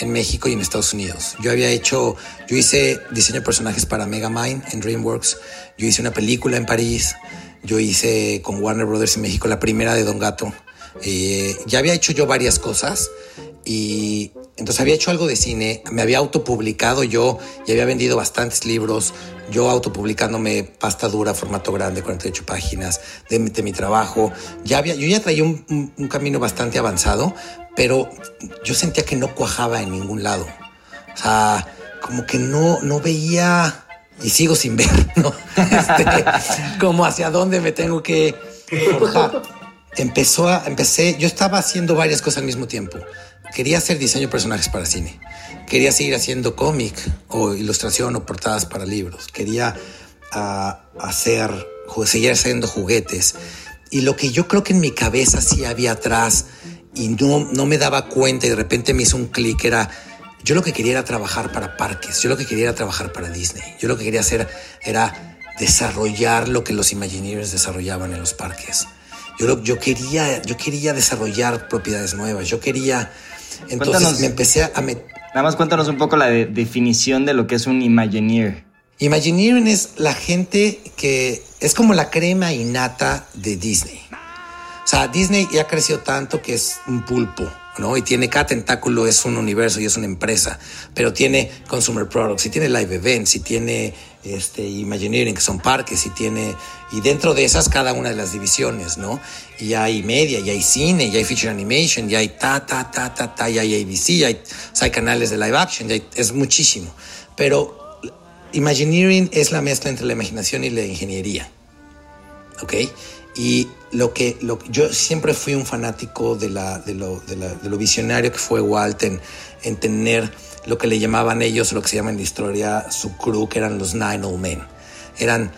en México y en Estados Unidos. Yo había hecho, yo hice diseño de personajes para Megamind en DreamWorks. Yo hice una película en París. Yo hice con Warner Brothers en México la primera de Don Gato. Eh, ya había hecho yo varias cosas y entonces había hecho algo de cine, me había autopublicado yo y había vendido bastantes libros, yo autopublicándome pasta dura, formato grande, 48 páginas de, mi trabajo. Ya había, yo ya traía un, camino bastante avanzado, pero yo sentía que no cuajaba en ningún lado. O sea, como que no, no veía y sigo sin ver, ¿no? Este, como hacia dónde me tengo que. Empezó a, empecé, yo estaba haciendo varias cosas al mismo tiempo. Quería hacer diseño de personajes para cine. Quería seguir haciendo cómic o ilustración o portadas para libros. Quería uh, hacer, seguir haciendo juguetes. Y lo que yo creo que en mi cabeza sí había atrás y no, no me daba cuenta y de repente me hizo un clic era, yo lo que quería era trabajar para parques, yo lo que quería era trabajar para Disney, yo lo que quería hacer era desarrollar lo que los Imagineers desarrollaban en los parques. Yo, yo, quería, yo quería desarrollar propiedades nuevas, yo quería... Entonces me empecé a... Nada más cuéntanos un poco la definición de lo que es un Imagineer. Imagineering es la gente que es como la crema innata de Disney. O sea, Disney ya creció tanto que es un pulpo, ¿no? Y tiene cada tentáculo, es un universo y es una empresa, pero tiene consumer products, y tiene live events, y tiene este, Imagineering, que son parques, y tiene, y dentro de esas cada una de las divisiones, ¿no? Y hay media, y hay cine, y hay feature animation, y hay ta, ta, ta, ta, ta, y hay ABC, y hay, canales de live action, hay, es muchísimo. Pero Imagineering es la mezcla entre la imaginación y la ingeniería. ¿Ok? Y lo que, lo, yo siempre fui un fanático de, la, de, lo, de, lo visionario que fue Walt en, en, tener lo que le llamaban ellos, lo que se llama en la historia su crew, que eran los Nine Old Men. Eran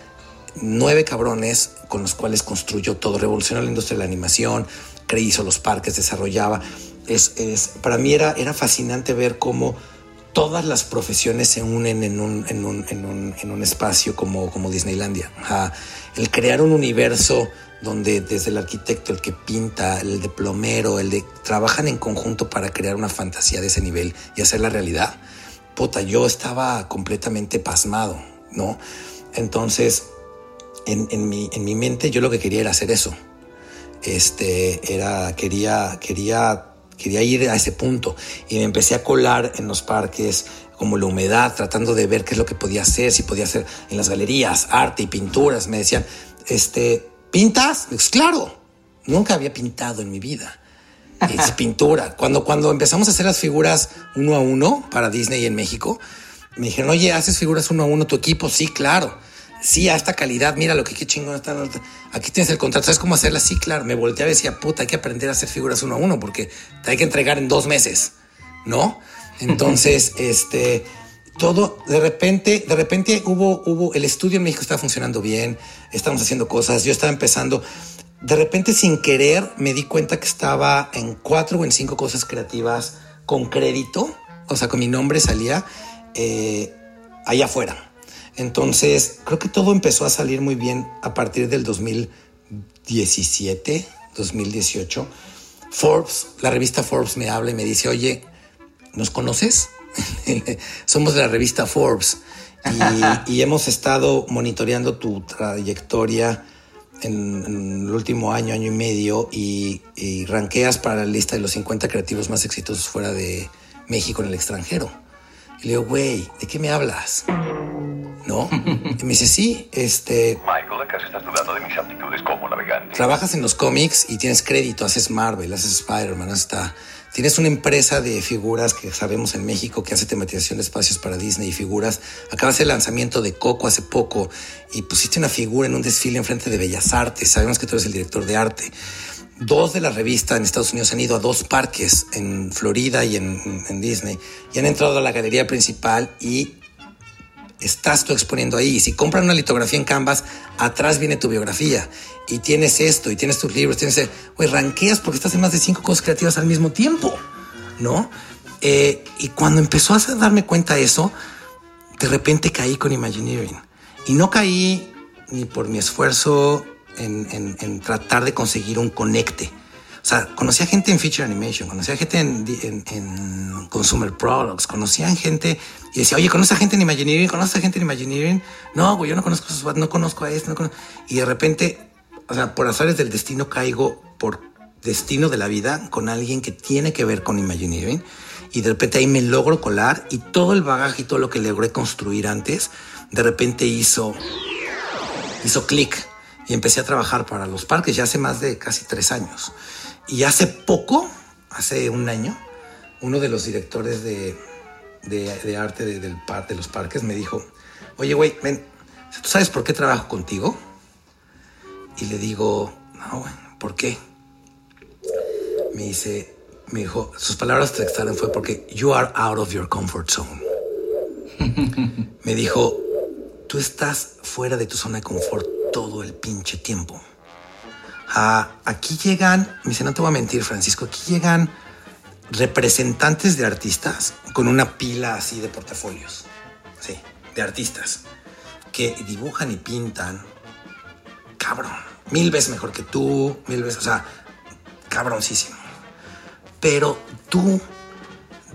nueve cabrones con los cuales construyó todo, revolucionó la industria de la animación, hizo los parques, desarrollaba. Es, es, para mí era, era fascinante ver cómo todas las profesiones se unen en un, en un, en un, en un espacio como, como Disneylandia. el crear un universo donde desde el arquitecto, el que pinta, el de plomero, el de trabajan en conjunto para crear una fantasía de ese nivel y hacerla realidad. Puta, yo estaba completamente pasmado, ¿no? Entonces, en, en, mi, en mi mente yo lo que quería era hacer eso. Este, era, quería, quería Quería ir a ese punto y me empecé a colar en los parques como la humedad, tratando de ver qué es lo que podía hacer, si podía hacer en las galerías, arte y pinturas. Me decían, este, ¿pintas? Pues claro, nunca había pintado en mi vida. Es pintura. Cuando, cuando empezamos a hacer las figuras uno a uno para Disney en México, me dijeron, oye, ¿haces figuras uno a uno tu equipo? Sí, claro sí, a esta calidad, mira lo que qué chingón está. Aquí tienes el contrato, ¿sabes cómo hacerla? Sí, claro. Me volteaba y decía, puta, hay que aprender a hacer figuras uno a uno porque te hay que entregar en dos meses, ¿no? Entonces, este, todo, de repente, de repente hubo, hubo, el estudio en México estaba funcionando bien, estábamos haciendo cosas, yo estaba empezando. De repente, sin querer, me di cuenta que estaba en cuatro o en cinco cosas creativas con crédito, o sea, con mi nombre salía eh, allá afuera. Entonces, creo que todo empezó a salir muy bien a partir del 2017, 2018. Forbes, la revista Forbes me habla y me dice, oye, ¿nos conoces? Somos de la revista Forbes y, hemos estado monitoreando tu trayectoria en, el último año, año y medio y, y ranqueas para la lista de los 50 creativos más exitosos fuera de México en el extranjero. Y le digo, güey, ¿de qué me hablas? ¿no? Y me dice, sí, este... Michael, ¿acaso estás dudando de mis aptitudes como navegante? Trabajas en los cómics y tienes crédito, haces Marvel, haces Spider-Man, hasta... Tienes una empresa de figuras que sabemos en México que hace tematización de espacios para Disney y figuras. Acabas el lanzamiento de Coco hace poco y pusiste una figura en un desfile enfrente de Bellas Artes. Sabemos que tú eres el director de arte. Dos de la revista en Estados Unidos han ido a dos parques en Florida y en, en Disney y han entrado a la galería principal y estás tú exponiendo ahí. Y si compran una litografía en Canvas, atrás viene tu biografía. Y tienes esto, y tienes tus libros, tienes... Güey, ranqueas porque estás en más de cinco cosas creativas al mismo tiempo, ¿no? Eh, y cuando empezó a darme cuenta de eso, de repente caí con Imagineering. Y no caí ni por mi esfuerzo en, en tratar de conseguir un conecte conocía gente en Feature Animation, conocía gente en, Consumer Products, conocía gente y decía, oye, ¿conoces a gente en Imagineering? ¿Conoces a gente en Imagineering? No, güey, yo no conozco a no conozco a este, no conozco. Y de repente, o sea, por azares del destino caigo por destino de la vida con alguien que tiene que ver con Imagineering y de repente ahí me logro colar y todo el bagaje y todo lo que logré construir antes, de repente hizo, hizo clic y empecé a trabajar para los parques ya hace más de casi tres años. Y hace poco, hace un año, uno de los directores de, de, arte de, del par, de los parques me dijo, oye, güey, ven, ¿tú sabes por qué trabajo contigo? Y le digo, no, güey, ¿por qué? me dice, me dijo, sus palabras textaron fue porque you are out of your comfort zone. me dijo, tú estás fuera de tu zona de confort todo el pinche tiempo. Ah, aquí llegan, me dice, no te voy a mentir, Francisco, aquí llegan representantes de artistas con una pila así de portafolios, sí, de artistas que dibujan y pintan, cabrón, mil veces mejor que tú, mil veces, o sea, cabroncísimo. Pero tú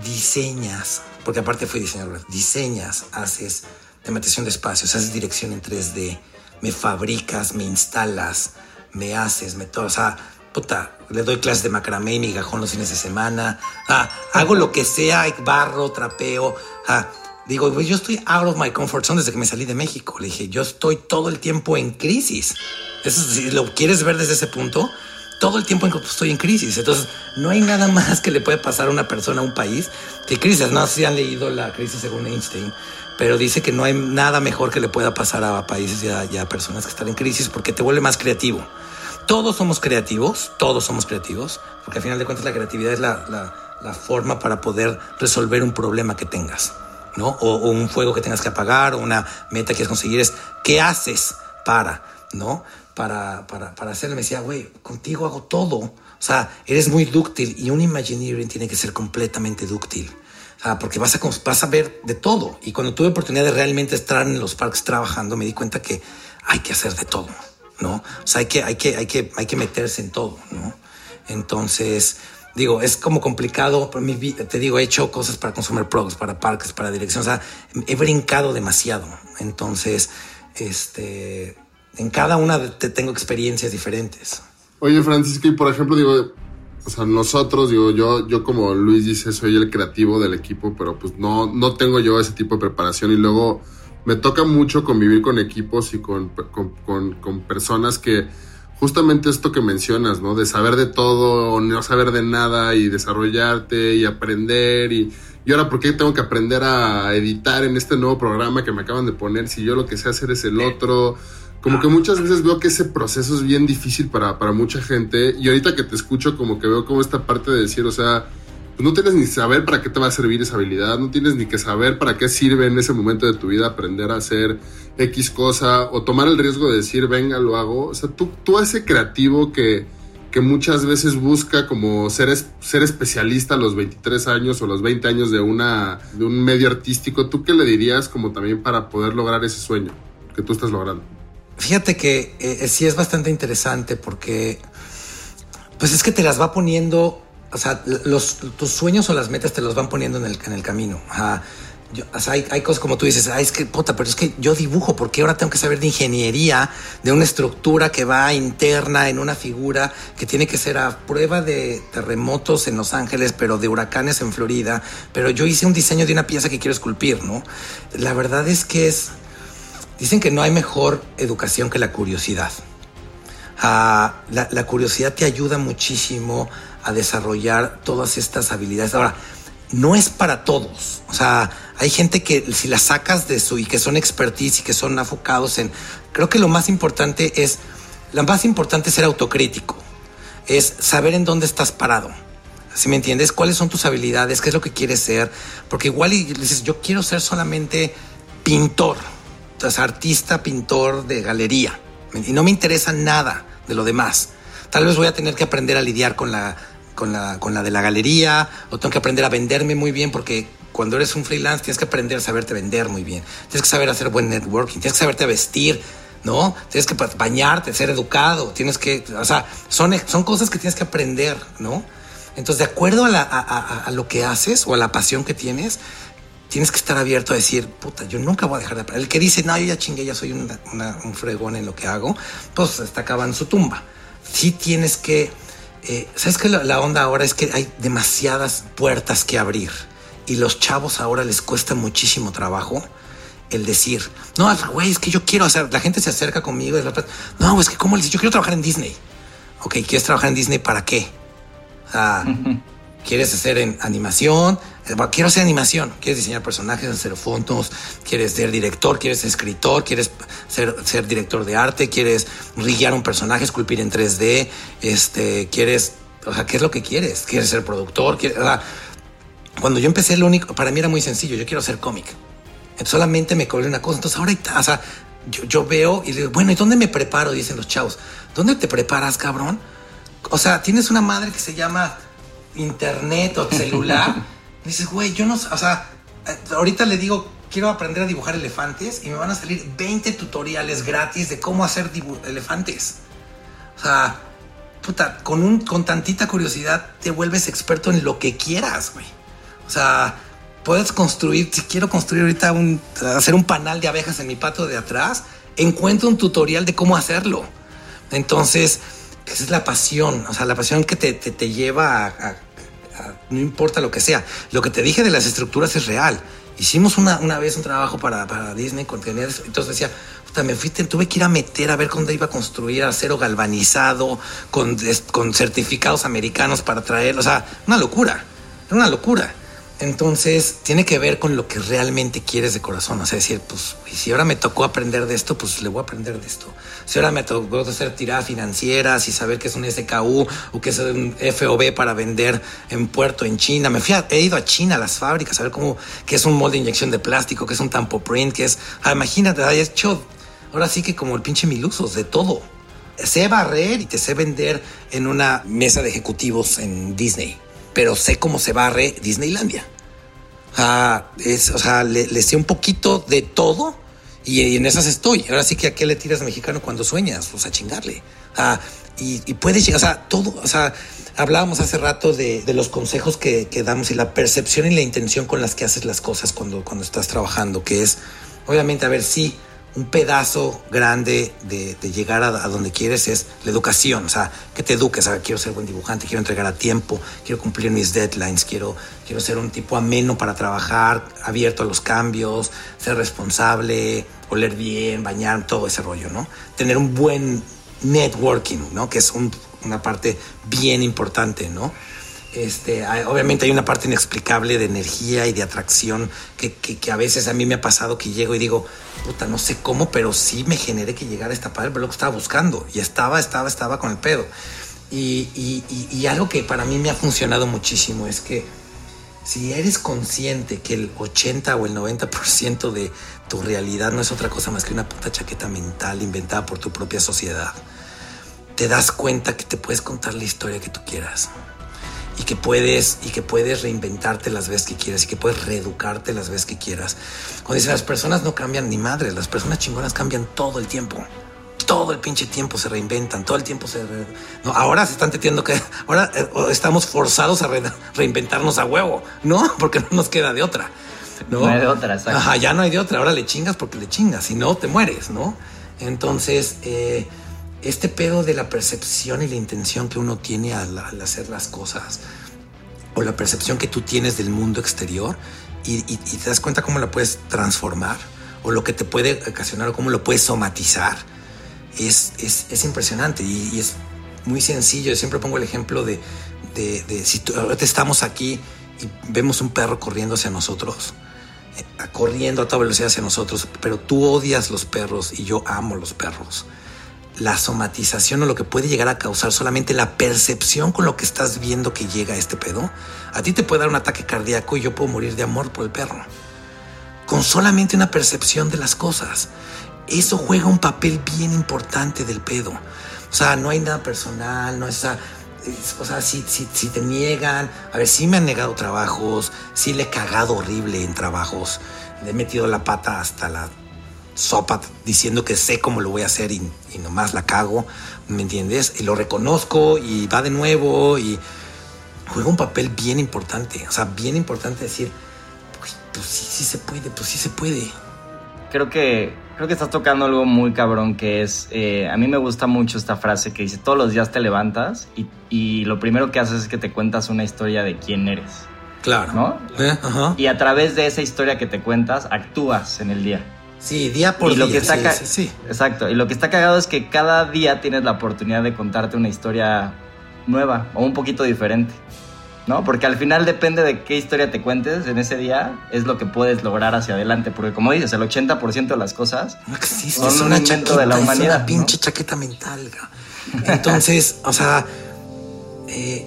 diseñas, porque aparte fui diseñador, diseñas, haces tematización de espacios, haces dirección en 3D, me fabricas, me instalas, me haces, me todo, o sea, puta, le doy clases de macramé y migajón los fines de semana, ah, hago lo que sea, barro, trapeo, ah, digo, pues yo estoy out of my comfort zone desde que me salí de México, le dije, yo estoy todo el tiempo en crisis, Eso, si lo quieres ver desde ese punto, todo el tiempo estoy en crisis, entonces no hay nada más que le puede pasar a una persona, a un país, que crisis, no sé si han leído la crisis según Einstein, pero dice que no hay nada mejor que le pueda pasar a países y a, personas que están en crisis porque te vuelve más creativo. Todos somos creativos, todos somos creativos, porque al final de cuentas la creatividad es la, forma para poder resolver un problema que tengas, ¿no? O, un fuego que tengas que apagar, o una meta que quieres conseguir, es ¿qué haces para, ¿no? Para, para, para hacerlo. Me decía, güey, contigo hago todo. O sea, eres muy dúctil y un Imagineering tiene que ser completamente dúctil. Ah, porque vas a, vas a ver de todo. Y cuando tuve oportunidad de realmente estar en los parques trabajando, me di cuenta que hay que hacer de todo, ¿no? O sea, hay que, hay que, hay que, hay que meterse en todo, ¿no? Entonces, digo, es como complicado. Te digo, he hecho cosas para Consumer Products, para parques, para dirección. O sea, he brincado demasiado. Entonces, este, en cada una te tengo experiencias diferentes. Oye, Francisco, y por ejemplo, digo, o sea, nosotros, digo, yo, yo como Luis dice, soy el creativo del equipo, pero pues no, no tengo yo ese tipo de preparación. Y luego me toca mucho convivir con equipos y con, con, con, personas que justamente esto que mencionas, ¿no? De saber de todo o no saber de nada y desarrollarte y aprender y, y ahora por qué tengo que aprender a editar en este nuevo programa que me acaban de poner si yo lo que sé hacer es el otro como que muchas veces veo que ese proceso es bien difícil para, para mucha gente y ahorita que te escucho como que veo como esta parte de decir, o sea, pues no tienes ni saber para qué te va a servir esa habilidad, no tienes ni que saber para qué sirve en ese momento de tu vida aprender a hacer X cosa o tomar el riesgo de decir, venga, lo hago. O sea, tú, tú ese creativo que, que muchas veces busca como ser, ser especialista a los 23 años o los 20 años de, una, de un medio artístico, ¿tú qué le dirías como también para poder lograr ese sueño que tú estás logrando? Fíjate que eh, sí es bastante interesante porque, pues es que te las va poniendo, o sea, los, tus sueños o las metas te los van poniendo en el, camino. o sea, hay, cosas como tú dices, es que puta, pero es que yo dibujo, porque ahora tengo que saber de ingeniería, de una estructura que va interna en una figura que tiene que ser a prueba de terremotos en Los Ángeles, pero de huracanes en Florida. Pero yo hice un diseño de una pieza que quiero esculpir, ¿no? La verdad es que es Dicen que no hay mejor educación que la curiosidad. Ah, la, curiosidad te ayuda muchísimo a desarrollar todas estas habilidades. Ahora, no es para todos. O sea, hay gente que si la sacas de su y que son expertise y que son enfocados en. Creo que lo más importante es. Lo más importante es ser autocrítico. Es saber en dónde estás parado. Si me entiendes? ¿Cuáles son tus habilidades? ¿Qué es lo que quieres ser? Porque igual y dices, yo quiero ser solamente pintor artista, pintor de galería. Y no me interesa nada de lo demás. Tal vez voy a tener que aprender a lidiar con la, con la, con la de la galería, o tengo que aprender a venderme muy bien, porque cuando eres un freelance tienes que aprender a saberte vender muy bien. Tienes que saber hacer buen networking, tienes que saberte vestir, ¿no? Tienes que bañarte, ser educado, tienes que, o sea, son, son cosas que tienes que aprender, ¿no? Entonces, de acuerdo a, lo que haces o a la pasión que tienes, tienes que estar abierto a decir, puta, yo nunca voy a dejar de aprender. El que dice, no, yo ya chingué, ya soy un fregón en lo que hago, pues está acabando su tumba. Sí tienes que, eh, ¿sabes qué? La, onda ahora es que hay demasiadas puertas que abrir y los chavos ahora les cuesta muchísimo trabajo el decir, no, güey, es que yo quiero hacer, la gente se acerca conmigo y no, es que cómo le dice, yo quiero trabajar en Disney. Ok, ¿quieres trabajar en Disney para qué? Ah, ¿Quieres hacer en animación? Eh, quiero hacer animación, quieres diseñar personajes, hacer fotos, quieres ser director, quieres ser escritor, quieres ser, director de arte, quieres guiar un personaje, esculpir en 3D, este, quieres o sea, ¿qué es lo que quieres? ¿Quieres ser productor? ¿Quieres- cuando yo empecé, lo único, para mí era muy sencillo, yo quiero hacer cómic. Solamente me cobré una cosa. Entonces ahora, hay ta- o sea, yo, veo y digo, bueno, ¿y dónde me preparo? Dicen los chavos. ¿Dónde te preparas, cabrón? O sea, tienes una madre que se llama internet o celular. dices, güey, yo no, o sea, eh, ahorita le digo, quiero aprender a dibujar elefantes y me van a salir 20 tutoriales gratis de cómo hacer elefantes. O sea, puta, con, un, con tantita curiosidad te vuelves experto en lo que quieras, güey. O sea, puedes construir, si quiero construir ahorita un, hacer un panal de abejas en mi patio de atrás, encuentro un tutorial de cómo hacerlo. Entonces, esa es la pasión, o sea, la pasión que te, te- te lleva a- no importa lo que sea. Lo que te dije de las estructuras es real. Hicimos una, una vez un trabajo para, para Disney con entonces decía, me fui, tuve que ir a meter a ver dónde iba a construir acero galvanizado con, con certificados americanos para traer, o sea, una locura, era una locura. Entonces, tiene que ver con lo que realmente quieres de corazón. O sea, decir, pues, si ahora me tocó aprender de esto, pues le voy a aprender de esto. Si ahora me tocó hacer tiradas financieras y saber qué es un SKU o qué es un FOB para vender en puerto en China. Me fui a- he ido a China a las fábricas a ver cómo, qué es un molde de inyección de plástico, qué es un tampo print, qué es. Ah, imagínate, he hecho ahora sí que como el pinche milusos, de todo. Sé barrer y te sé vender en una mesa de ejecutivos en Disney, pero sé cómo se barre Disneylandia. Ah, es, o sea, le, sé un poquito de todo y, en esas estoy. Ahora sí que a qué le tiras mexicano cuando sueñas, pues a chingarle. Ah, y, puedes llegar, o sea, todo, o sea, hablábamos hace rato de, de los consejos que, que damos y la percepción y la intención con las que haces las cosas cuando, cuando estás trabajando, que es, obviamente, a ver, sí, un pedazo grande de, llegar a, donde quieres es la educación, o sea, que te eduques, quiero ser buen dibujante, quiero entregar a tiempo, quiero cumplir mis deadlines, quiero, quiero ser un tipo ameno para trabajar, abierto a los cambios, ser responsable, oler bien, bañar, todo ese rollo, ¿no? Tener un buen networking, ¿no? Que es un- una parte bien importante, ¿no? Este, obviamente hay una parte inexplicable de energía y de atracción que, que- a veces a mí me ha pasado que llego y digo, puta, no sé cómo, pero sí me generé que llegara esta padre, pero lo que estaba buscando. Y estaba, estaba, estaba con el pedo. Y- y algo que para mí me ha funcionado muchísimo es que si eres consciente que el 80 o el 90% de tu realidad no es otra cosa más que una puta chaqueta mental inventada por tu propia sociedad, te das cuenta que te puedes contar la historia que tú quieras y que puedes y que puedes reinventarte las veces que quieras y que puedes reeducarte las veces que quieras. Cuando dicen las personas no cambian ni madres, las personas chingonas cambian todo el tiempo. Todo el pinche tiempo se reinventan, todo el tiempo se... re- No, ahora se están teniendo que... Ahora eh, estamos forzados a re- reinventarnos a huevo, ¿no? Porque no nos queda de otra. No, No hay de otra, exacto. Ajá, ya no hay de otra. Ahora le chingas porque le chingas, si no te mueres, ¿no? Entonces, eh, este pedo de la percepción y la intención que uno tiene al, al hacer las cosas, o la percepción que tú tienes del mundo exterior, y, y- y te das cuenta cómo la puedes transformar, o lo que te puede ocasionar, o cómo lo puedes somatizar, es, es, es impresionante y, es muy sencillo. Yo siempre pongo el ejemplo de, de, si tú- ahorita estamos aquí y vemos un perro corriendo hacia nosotros, eh, corriendo a toda velocidad hacia nosotros, pero tú odias los perros y yo amo los perros. La somatización o lo que puede llegar a causar solamente la percepción con lo que estás viendo que llega este pedo, a ti te puede dar un ataque cardíaco y yo puedo morir de amor por el perro. Con solamente una percepción de las cosas. Eso juega un papel bien importante del pedo. O sea, no hay nada personal, no es... O sea, si, si, si te niegan, a ver, sí me han negado trabajos, sí le he cagado horrible en trabajos, le he metido la pata hasta la sopa diciendo que sé cómo lo voy a hacer y, nomás la cago, ¿me entiendes? Y lo reconozco y va de nuevo y juega un papel bien importante, o sea, bien importante decir, pues sí, sí se puede, pues sí se puede. Creo que, creo que estás tocando algo muy cabrón que es, eh, a mí me gusta mucho esta frase que dice, todos los días te levantas y, y lo primero que haces es que te cuentas una historia de quién eres, Claro. ¿no? ¿Eh? Ajá. Y a través de esa historia que te cuentas, actúas en el día. Sí, día por y lo día. que está sí, ca- sí, sí. Exacto. Y lo que está cagado es que cada día tienes la oportunidad de contarte una historia nueva o un poquito diferente. ¿No? Porque al final depende de qué historia te cuentes en ese día, es lo que puedes lograr hacia adelante. Porque como dices, el 80% de las cosas No existe, son es un una invento chaqueta, de la es una ¿no? pinche chaqueta mental. Entonces, o sea, eh,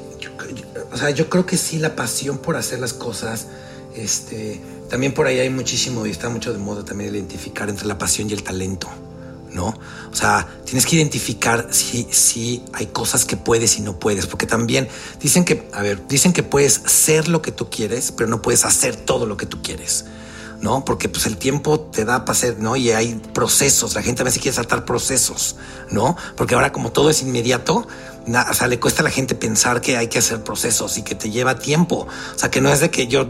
o sea, yo creo que sí, la pasión por hacer las cosas, este, también por ahí hay muchísimo y está mucho de moda también identificar entre la pasión y el talento. ¿No? O sea, tienes que identificar si, si hay cosas que puedes y no puedes, porque también dicen que, a ver, dicen que puedes ser lo que tú quieres, pero no puedes hacer todo lo que tú quieres. ¿no? Porque pues el tiempo te da para hacer, ¿no? Y hay procesos, la gente a veces quiere saltar procesos, ¿no? Porque ahora como todo es inmediato, o sea, le cuesta a la gente pensar que hay que hacer procesos y que te lleva tiempo. O sea, que no es de que yo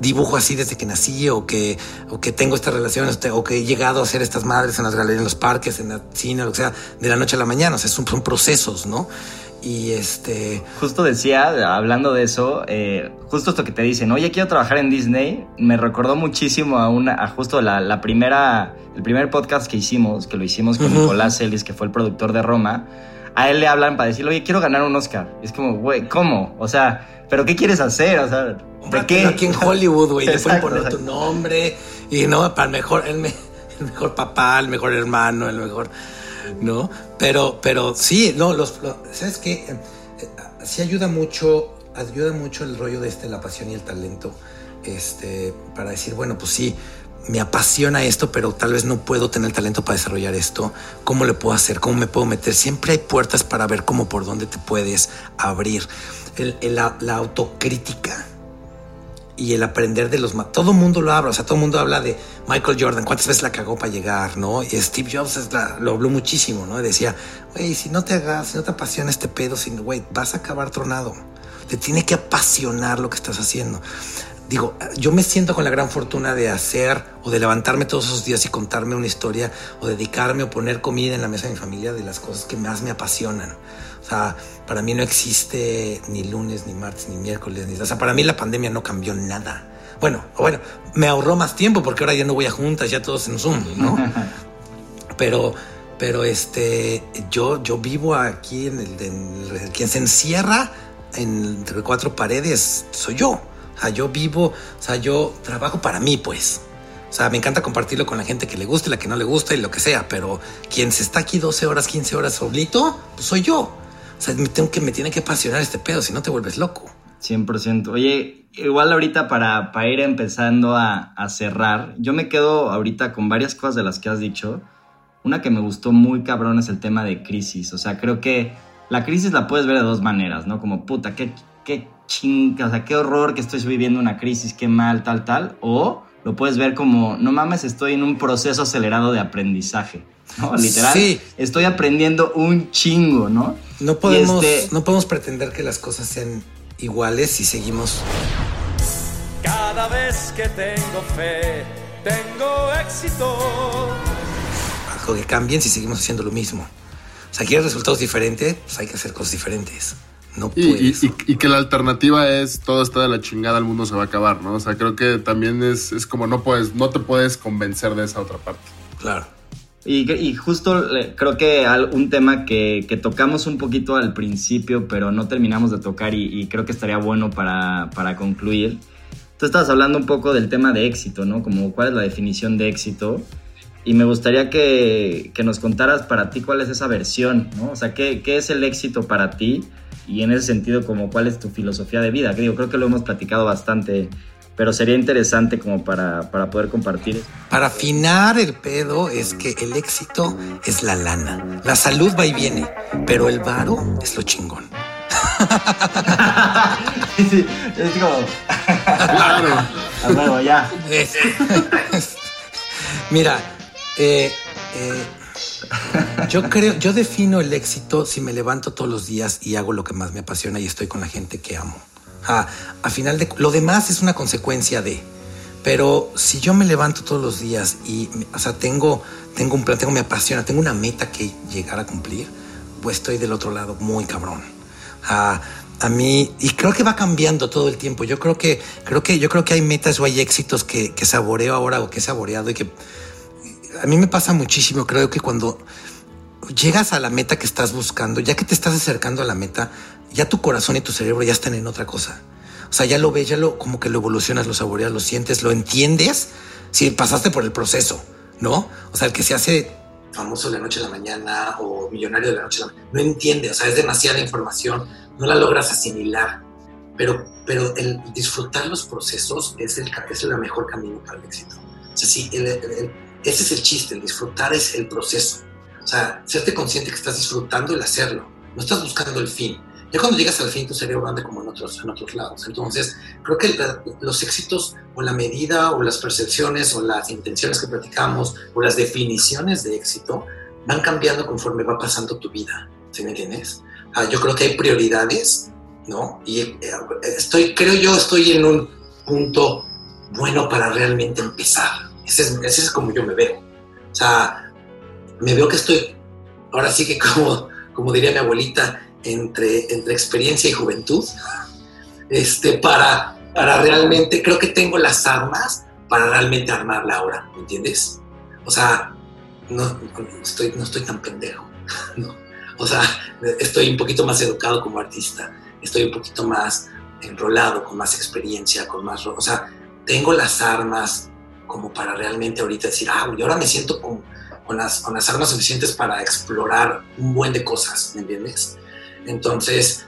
dibujo así desde que nací o que, o que tengo estas relaciones o que he llegado a hacer estas madres en las galerías, en los parques, en la cine, o lo que sea, de la noche a la mañana. O sea, son, son procesos, ¿no? Y este. Justo decía, hablando de eso, eh, justo esto que te dicen, oye, quiero trabajar en Disney, me recordó muchísimo a una, a justo la, la primera, el primer podcast que hicimos, que lo hicimos con Nicolás Ellis, que fue el productor de Roma. A él le hablan para decirle, oye, quiero ganar un Oscar. es como, güey, ¿cómo? O sea, ¿pero qué quieres hacer? O sea, ¿de qué? Aquí en Hollywood, güey, le pueden poner tu nombre y no, para el mejor, el, el mejor papá, el mejor hermano, el mejor. ¿no? Pero, pero sí, no, los, ¿sabes qué? Eh, eh, sí ayuda mucho, ayuda mucho el rollo de este, la pasión y el talento, este, para decir, bueno, pues sí, me apasiona esto, pero tal vez no puedo tener talento para desarrollar esto. ¿Cómo le puedo hacer? ¿Cómo me puedo meter? Siempre hay puertas para ver cómo por dónde te puedes abrir. la, autocrítica y el aprender de los... Todo el mundo lo habla, o sea, todo el mundo habla de Michael Jordan, cuántas veces la cagó para llegar, ¿no? Y Steve Jobs lo habló muchísimo, ¿no? decía, güey, si no te hagas, si no te apasiona este pedo, güey, vas a acabar tronado. Te tiene que apasionar lo que estás haciendo. Digo, yo me siento con la gran fortuna de hacer o de levantarme todos esos días y contarme una historia o dedicarme o poner comida en la mesa de mi familia de las cosas que más me apasionan. O sea, para mí no existe ni lunes, ni martes, ni miércoles, ni... O sea, para mí la pandemia no cambió nada. Bueno, bueno, me ahorró más tiempo porque ahora ya no voy a juntas, ya todos en Zoom, ¿no? pero, pero este, yo, yo vivo aquí en el, quien se encierra entre cuatro paredes soy yo. O sea, yo vivo, o sea, yo trabajo para mí, pues. O sea, me encanta compartirlo con la gente que le gusta y la que no le gusta y lo que sea, pero quien se está aquí 12 horas, 15 horas solito, pues soy yo. O sea, me, tengo que, me tiene que apasionar este pedo, si no te vuelves loco. 100%. Oye, igual ahorita para, para ir empezando a, a, cerrar, yo me quedo ahorita con varias cosas de las que has dicho. Una que me gustó muy cabrón es el tema de crisis. O sea, creo que la crisis la puedes ver de dos maneras, ¿no? Como, puta, qué, qué chinga, o sea, qué horror que estoy viviendo una crisis, qué mal, tal, tal. O lo puedes ver como, no mames, estoy en un proceso acelerado de aprendizaje. ¿no? Literal. Sí. Estoy aprendiendo un chingo, ¿no? No podemos, este no podemos pretender que las cosas sean iguales si seguimos. Cada vez que tengo fe, tengo éxito. Algo que cambien si seguimos haciendo lo mismo. O sea, quieres resultados diferentes, pues hay que hacer cosas diferentes. No puedes. Y, y, que la alternativa es todo está de la chingada, el mundo se va a acabar, ¿no? O sea, creo que también es, es como no puedes, no te puedes convencer de esa otra parte. Claro. Y, justo creo que un tema que, tocamos un poquito al principio, pero no terminamos de tocar y, creo que estaría bueno para, concluir. Tú estabas hablando un poco del tema de éxito, ¿no? Como cuál es la definición de éxito. Y me gustaría que, nos contaras para ti cuál es esa versión, ¿no? O sea, ¿qué, ¿qué, es el éxito para ti? Y en ese sentido, como cuál es tu filosofía de vida. Digo, creo que lo hemos platicado bastante pero sería interesante como para, para poder compartir. Para afinar el pedo es que el éxito es la lana. La salud va y viene, pero el varo es lo chingón. sí, es como... claro. ya. Mira, eh, eh, yo creo, yo defino el éxito si me levanto todos los días y hago lo que más me apasiona y estoy con la gente que amo a, final de... Lo demás es una consecuencia de... Pero si yo me levanto todos los días y, o sea, tengo, tengo un plan, tengo mi apasiona, tengo una meta que llegar a cumplir, pues estoy del otro lado muy cabrón. a mí, y creo que va cambiando todo el tiempo. Yo creo que, creo que, yo creo que hay metas o hay éxitos que, que saboreo ahora o que he saboreado y que a mí me pasa muchísimo. Creo que cuando llegas a la meta que estás buscando, ya que te estás acercando a la meta, ya tu corazón y tu cerebro ya están en otra cosa. O sea, ya lo ves, ya lo como que lo evolucionas, lo saboreas, lo sientes, lo entiendes si pasaste por el proceso, ¿no? O sea, el que se hace famoso de la noche a la mañana o millonario de la noche a la mañana, no entiende, o sea, es demasiada información no la logras asimilar. Pero, pero el disfrutar los procesos es el, es el mejor camino para el éxito. O sea, sí, ese es el chiste, el disfrutar es el proceso. O sea, serte consciente que estás disfrutando el hacerlo. No estás buscando el fin. Ya cuando llegas al fin, tu cerebro anda como en otros, en otros lados. Entonces, creo que los éxitos o la medida o las percepciones o las intenciones que platicamos o las definiciones de éxito van cambiando conforme va pasando tu vida. ¿Sí me entiendes? Ah, yo creo que hay prioridades, ¿no? Y eh, estoy, creo yo, estoy en un punto bueno para realmente empezar. Ese es, como yo me veo. O sea, me veo que estoy, ahora sí que como, como diría mi abuelita, entre, entre experiencia y juventud, este, para, para realmente, creo que tengo las armas para realmente armarla ahora, ¿me entiendes? O sea, no estoy, no estoy tan pendejo, O sea, estoy un poquito más educado como artista, estoy un poquito más enrolado, con más experiencia, con más... O sea, tengo las armas como para realmente ahorita decir, ah, y ahora me siento con, con, las, con las armas suficientes para explorar un buen de cosas, ¿me entiendes? Entonces,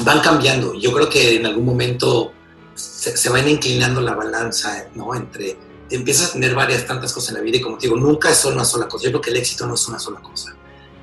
van cambiando. Yo creo que en algún momento se, se van inclinando la balanza, ¿no? Entre, empiezas a tener varias, tantas cosas en la vida y como te digo, nunca es solo una sola cosa. Yo creo que el éxito no es una sola cosa.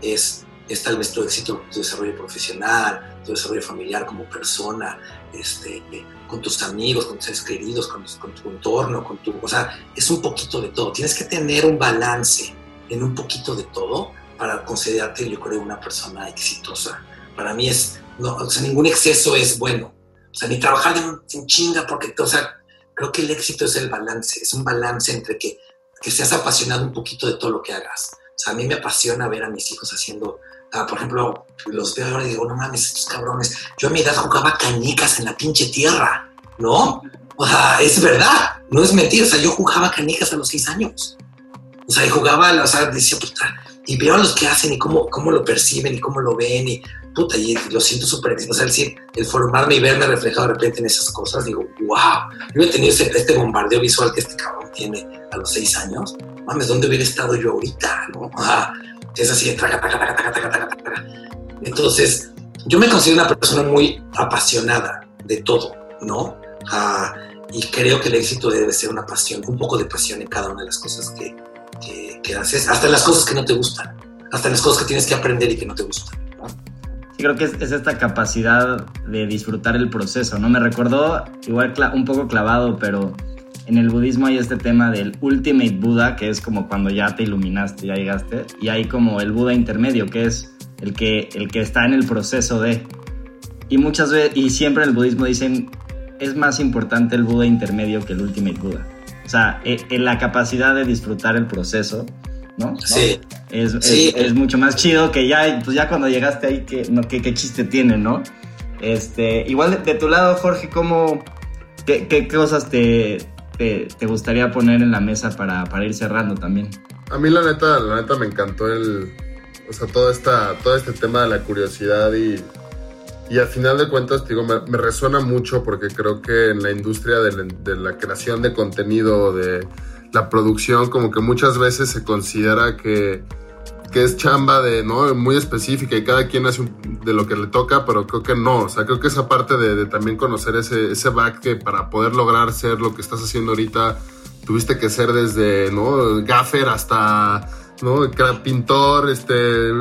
Es, es tal vez tu éxito, tu desarrollo profesional, tu desarrollo familiar como persona, este, con tus amigos, con tus seres queridos, con, con, tu entorno, con tu... O sea, es un poquito de todo. Tienes que tener un balance en un poquito de todo para considerarte, yo creo, una persona exitosa. Para mí es, no, o sea, ningún exceso es bueno. O sea, ni trabajar en, chinga porque, o sea, creo que el éxito es el balance, es un balance entre que, que seas apasionado un poquito de todo lo que hagas. O sea, a mí me apasiona ver a mis hijos haciendo, ah, por ejemplo, los veo ahora y digo, no mames, estos cabrones, yo a mi edad jugaba canicas en la pinche tierra, ¿no? O sea, es verdad, no es mentira, o sea, yo jugaba canicas a los seis años. O sea, y jugaba, o sea, decía, puta, y veo a los que hacen y cómo, cómo lo perciben y cómo lo ven y puta, y lo siento súper o sea, el, el formarme y verme reflejado de repente en esas cosas, digo, wow, yo he tenido este bombardeo visual que este cabrón tiene a los seis años, mames, ¿dónde hubiera estado yo ahorita? ¿no? Es así, traca, traca, traca, traca, traca, traca. Entonces, yo me considero una persona muy apasionada de todo, ¿no? y creo que el éxito debe ser una pasión, un poco de pasión en cada una de las cosas que, que, haces, hasta las cosas que no te gustan, hasta las cosas que tienes que aprender y que no te gustan. Sí, creo que es, esta capacidad de disfrutar el proceso, ¿no? Me recordó, igual un poco clavado, pero en el budismo hay este tema del ultimate Buda, que es como cuando ya te iluminaste, ya llegaste, y hay como el Buda intermedio, que es el que, el que está en el proceso de... Y muchas veces, y siempre en el budismo dicen, es más importante el Buda intermedio que el ultimate Buda. O sea, en e, la capacidad de disfrutar el proceso, ¿no? Sí. Es, Es, mucho más chido que ya, pues ya cuando llegaste ahí, que, no, qué, chiste tiene, ¿no? Este, igual de, tu lado, Jorge, ¿cómo, qué, qué cosas te, te, gustaría poner en la mesa para, para, ir cerrando también? A mí la neta, la neta me encantó el, o sea, todo, esta, todo este tema de la curiosidad y y al final de cuentas, digo, me, resuena mucho porque creo que en la industria de la, creación de contenido, de la producción, como que muchas veces se considera que, que es chamba de, ¿no? Muy específica y cada quien hace de lo que le toca, pero creo que no. O sea, creo que esa parte de, también conocer ese, ese back que para poder lograr ser lo que estás haciendo ahorita, tuviste que ser desde, ¿no? Gaffer hasta, ¿no? Pintor, este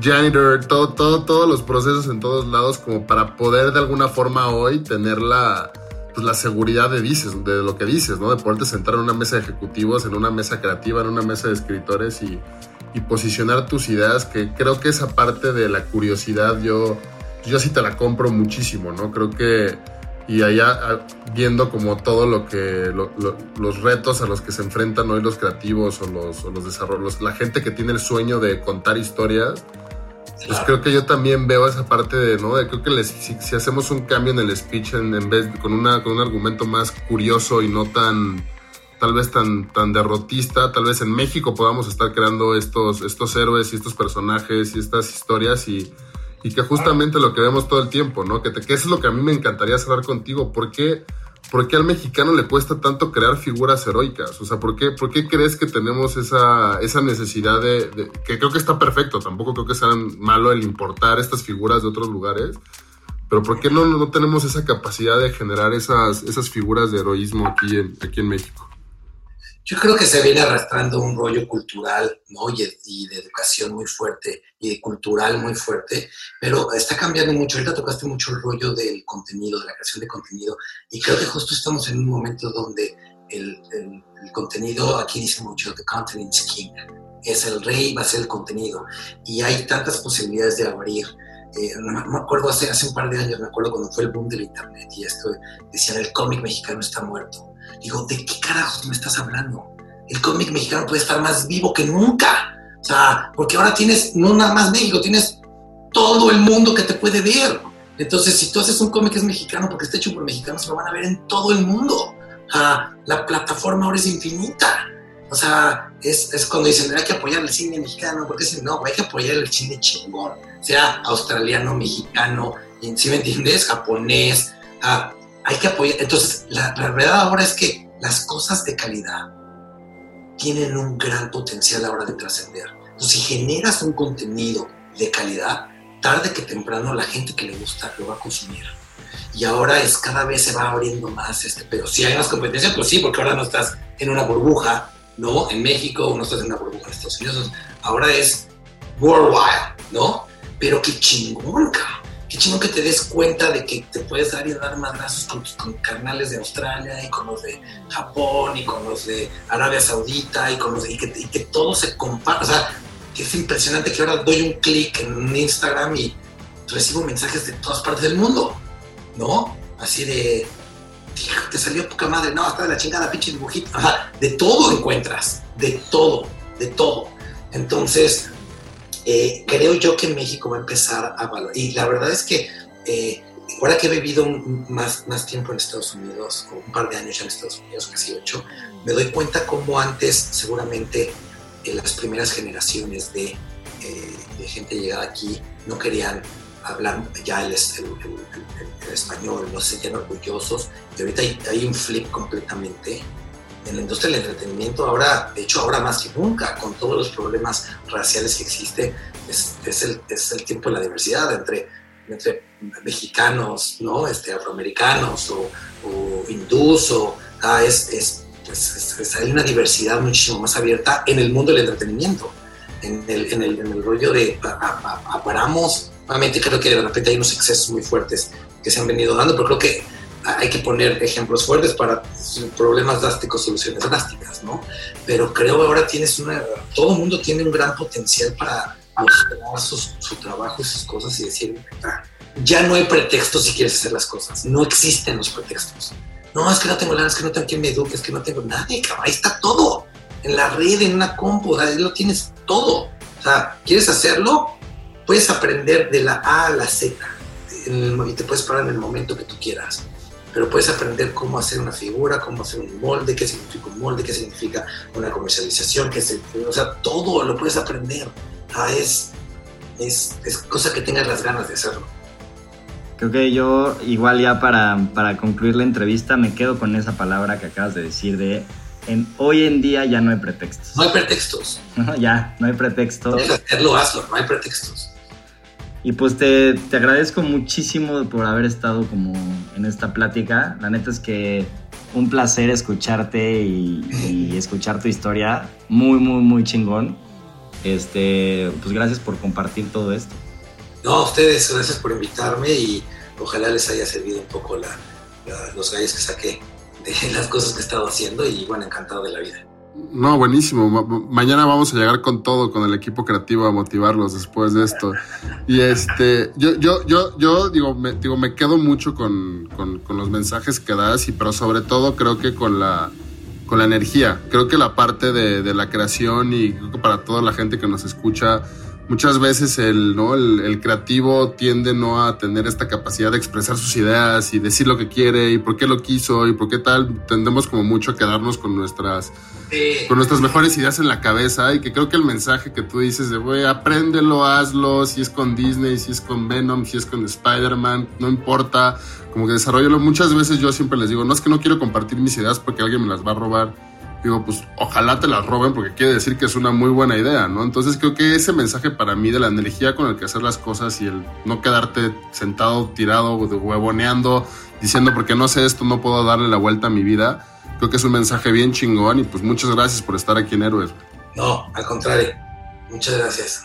janitor, todo, todo, todos los procesos en todos lados como para poder de alguna forma hoy tener la, pues, la seguridad de, dices, de lo que dices, ¿no? De poderte sentar en una mesa de ejecutivos, en una mesa creativa, en una mesa de escritores y, y posicionar tus ideas, que creo que esa parte de la curiosidad yo, yo sí te la compro muchísimo, ¿no? Creo que y allá viendo como todo lo que los retos a los que se enfrentan hoy los creativos o los, o los desarrollos, la gente que tiene el sueño de contar historias, pues creo que yo también veo esa parte de, ¿no? De creo que si, hacemos un cambio en el speech en, vez con, una, con un argumento más curioso y no tan tal vez tan, tan derrotista, tal vez en México podamos estar creando estos, estos héroes y estos personajes y estas historias y y que justamente lo que vemos todo el tiempo, ¿no? Que, te, que eso es lo que a mí me encantaría cerrar contigo. ¿Por qué, ¿por qué al mexicano le cuesta tanto crear figuras heroicas? O sea, ¿por qué, por qué crees que tenemos esa, esa necesidad de, de, que creo que está perfecto, tampoco creo que sea malo el importar estas figuras de otros lugares, pero ¿por qué no, no tenemos esa capacidad de generar esas, esas figuras de heroísmo aquí en, aquí en México? Yo creo que se viene arrastrando un rollo cultural ¿no? y, de educación muy fuerte y de cultural muy fuerte, pero está cambiando mucho. Ahorita tocaste mucho el rollo del contenido, de la creación de contenido, y creo que justo estamos en un momento donde el, el, contenido, aquí dice mucho, the content is king, es el rey, va a ser el contenido, y hay tantas posibilidades de abrir. Eh, me acuerdo hace, hace un par de años, me acuerdo cuando fue el boom del internet y esto decían el cómic mexicano está muerto Digo, ¿de qué carajos me estás hablando? El cómic mexicano puede estar más vivo que nunca. O sea, porque ahora tienes, no nada más México, tienes todo el mundo que te puede ver. Entonces, si tú haces un cómic que es mexicano porque está hecho por mexicanos, lo van a ver en todo el mundo. La plataforma ahora es infinita. O sea, es, es cuando dicen, hay que apoyar el cine mexicano, porque dicen, no, hay que apoyar el cine chingón, sea australiano, mexicano, si me entiendes, japonés, ah, hay que apoyar. Entonces, la, verdad ahora es que las cosas de calidad tienen un gran potencial ahora de trascender. Entonces, si generas un contenido de calidad, tarde que temprano la gente que le gusta lo va a consumir. Y ahora es cada vez se va abriendo más este, pero si hay más competencia, pues sí, porque ahora no estás en una burbuja, ¿no? En México, no estás en una burbuja en Estados Unidos, ahora es worldwide, ¿no? Pero qué chingón, cabrón qué chino que te des cuenta de que te puedes dar y dar madrazos con tus con carnales de Australia y con los de Japón y con los de Arabia Saudita y con los de, y, que, y todo se comparte. O sea, que es impresionante que ahora doy un clic en Instagram y recibo mensajes de todas partes del mundo, ¿no? Así de, te salió poca madre, no, hasta de la chingada, pinche dibujito. Sea, de todo encuentras, de todo, de todo. Entonces, eh, creo yo que México va a empezar a valorar. Y la verdad es que eh, ahora que he vivido más, más tiempo en Estados Unidos, un par de años ya en Estados Unidos, casi ocho, me doy cuenta cómo antes seguramente en las primeras generaciones de, eh, de, gente llegada aquí no querían hablar ya el, el, español, no se sentían orgullosos. Y ahorita hay un flip completamente en la industria del entretenimiento ahora, de hecho ahora más que nunca, con todos los problemas raciales que existe, es, es, el, es el, tiempo de la diversidad entre, entre mexicanos, ¿no? este, afroamericanos o, o hindús, o, ah, es, es, hay una diversidad muchísimo más abierta en el mundo del entretenimiento, en el, en el, en el rollo de aparamos, obviamente creo que de repente hay unos excesos muy fuertes que se han venido dando, pero creo que hay que poner ejemplos fuertes para problemas drásticos, soluciones drásticas, ¿no? Pero creo que ahora tienes una, todo el mundo tiene un gran potencial para mostrar su, trabajo y sus cosas y decir, ah, ya no hay pretextos si quieres hacer las cosas, no existen los pretextos. No, es que no tengo lana, es que no tengo quien me eduque, es que no tengo nadie, cabrón, ahí está todo, en la red, en una compu, ahí lo tienes todo. O sea, ¿quieres hacerlo? Puedes aprender de la A a la Z y te puedes parar en el momento que tú quieras pero puedes aprender cómo hacer una figura, cómo hacer un molde, qué significa un molde, qué significa una comercialización, qué es, o sea, todo lo puedes aprender. Ah, es, es, es, cosa que tengas las ganas de hacerlo. Creo que yo, igual ya para, para concluir la entrevista, me quedo con esa palabra que acabas de decir de en, hoy en día ya no hay pretextos. No hay pretextos. ya, no hay pretextos. Hacerlo, hazlo, no hay pretextos. Y pues te, te, agradezco muchísimo por haber estado como en esta plática. La neta es que un placer escucharte y, escuchar tu historia. Muy, muy, muy chingón. Este, pues gracias por compartir todo esto. No, a ustedes, gracias por invitarme y ojalá les haya servido un poco la, los gallos que saqué de las cosas que he estado haciendo y bueno, encantado de la vida. No, buenísimo. mañana vamos a llegar con todo, con el equipo creativo a motivarlos después de esto. Y este, yo, yo, yo, yo digo, me, digo, me quedo mucho con, los mensajes que das, y pero sobre todo creo que con la, con la energía. Creo que la parte de, la creación y creo que para toda la gente que nos escucha, muchas veces el, ¿no? el, el, creativo tiende no a tener esta capacidad de expresar sus ideas y decir lo que quiere y por qué lo quiso y por qué tal. Tendemos como mucho a quedarnos con nuestras, con nuestras mejores ideas en la cabeza y que creo que el mensaje que tú dices de, güey, apréndelo, hazlo, si es con Disney, si es con Venom, si es con Spider-Man, no importa, como que desarrollalo. Muchas veces yo siempre les digo, no es que no quiero compartir mis ideas porque alguien me las va a robar digo, pues ojalá te las roben porque quiere decir que es una muy buena idea, ¿no? Entonces creo que ese mensaje para mí de la energía con el que hacer las cosas y el no quedarte sentado, tirado, huevoneando, diciendo porque no sé esto, no puedo darle la vuelta a mi vida, creo que es un mensaje bien chingón y pues muchas gracias por estar aquí en Héroes. No, al contrario, muchas gracias.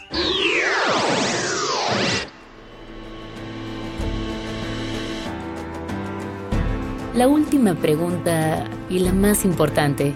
La última pregunta y la más importante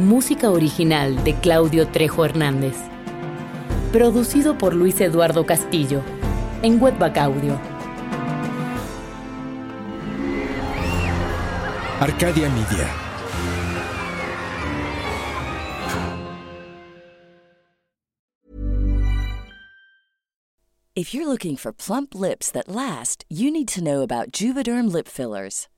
Música original de Claudio Trejo Hernández. Producido por Luis Eduardo Castillo en Webback Audio. Arcadia Media. If you're looking for plump lips that last, you need to know about Juvederm lip fillers.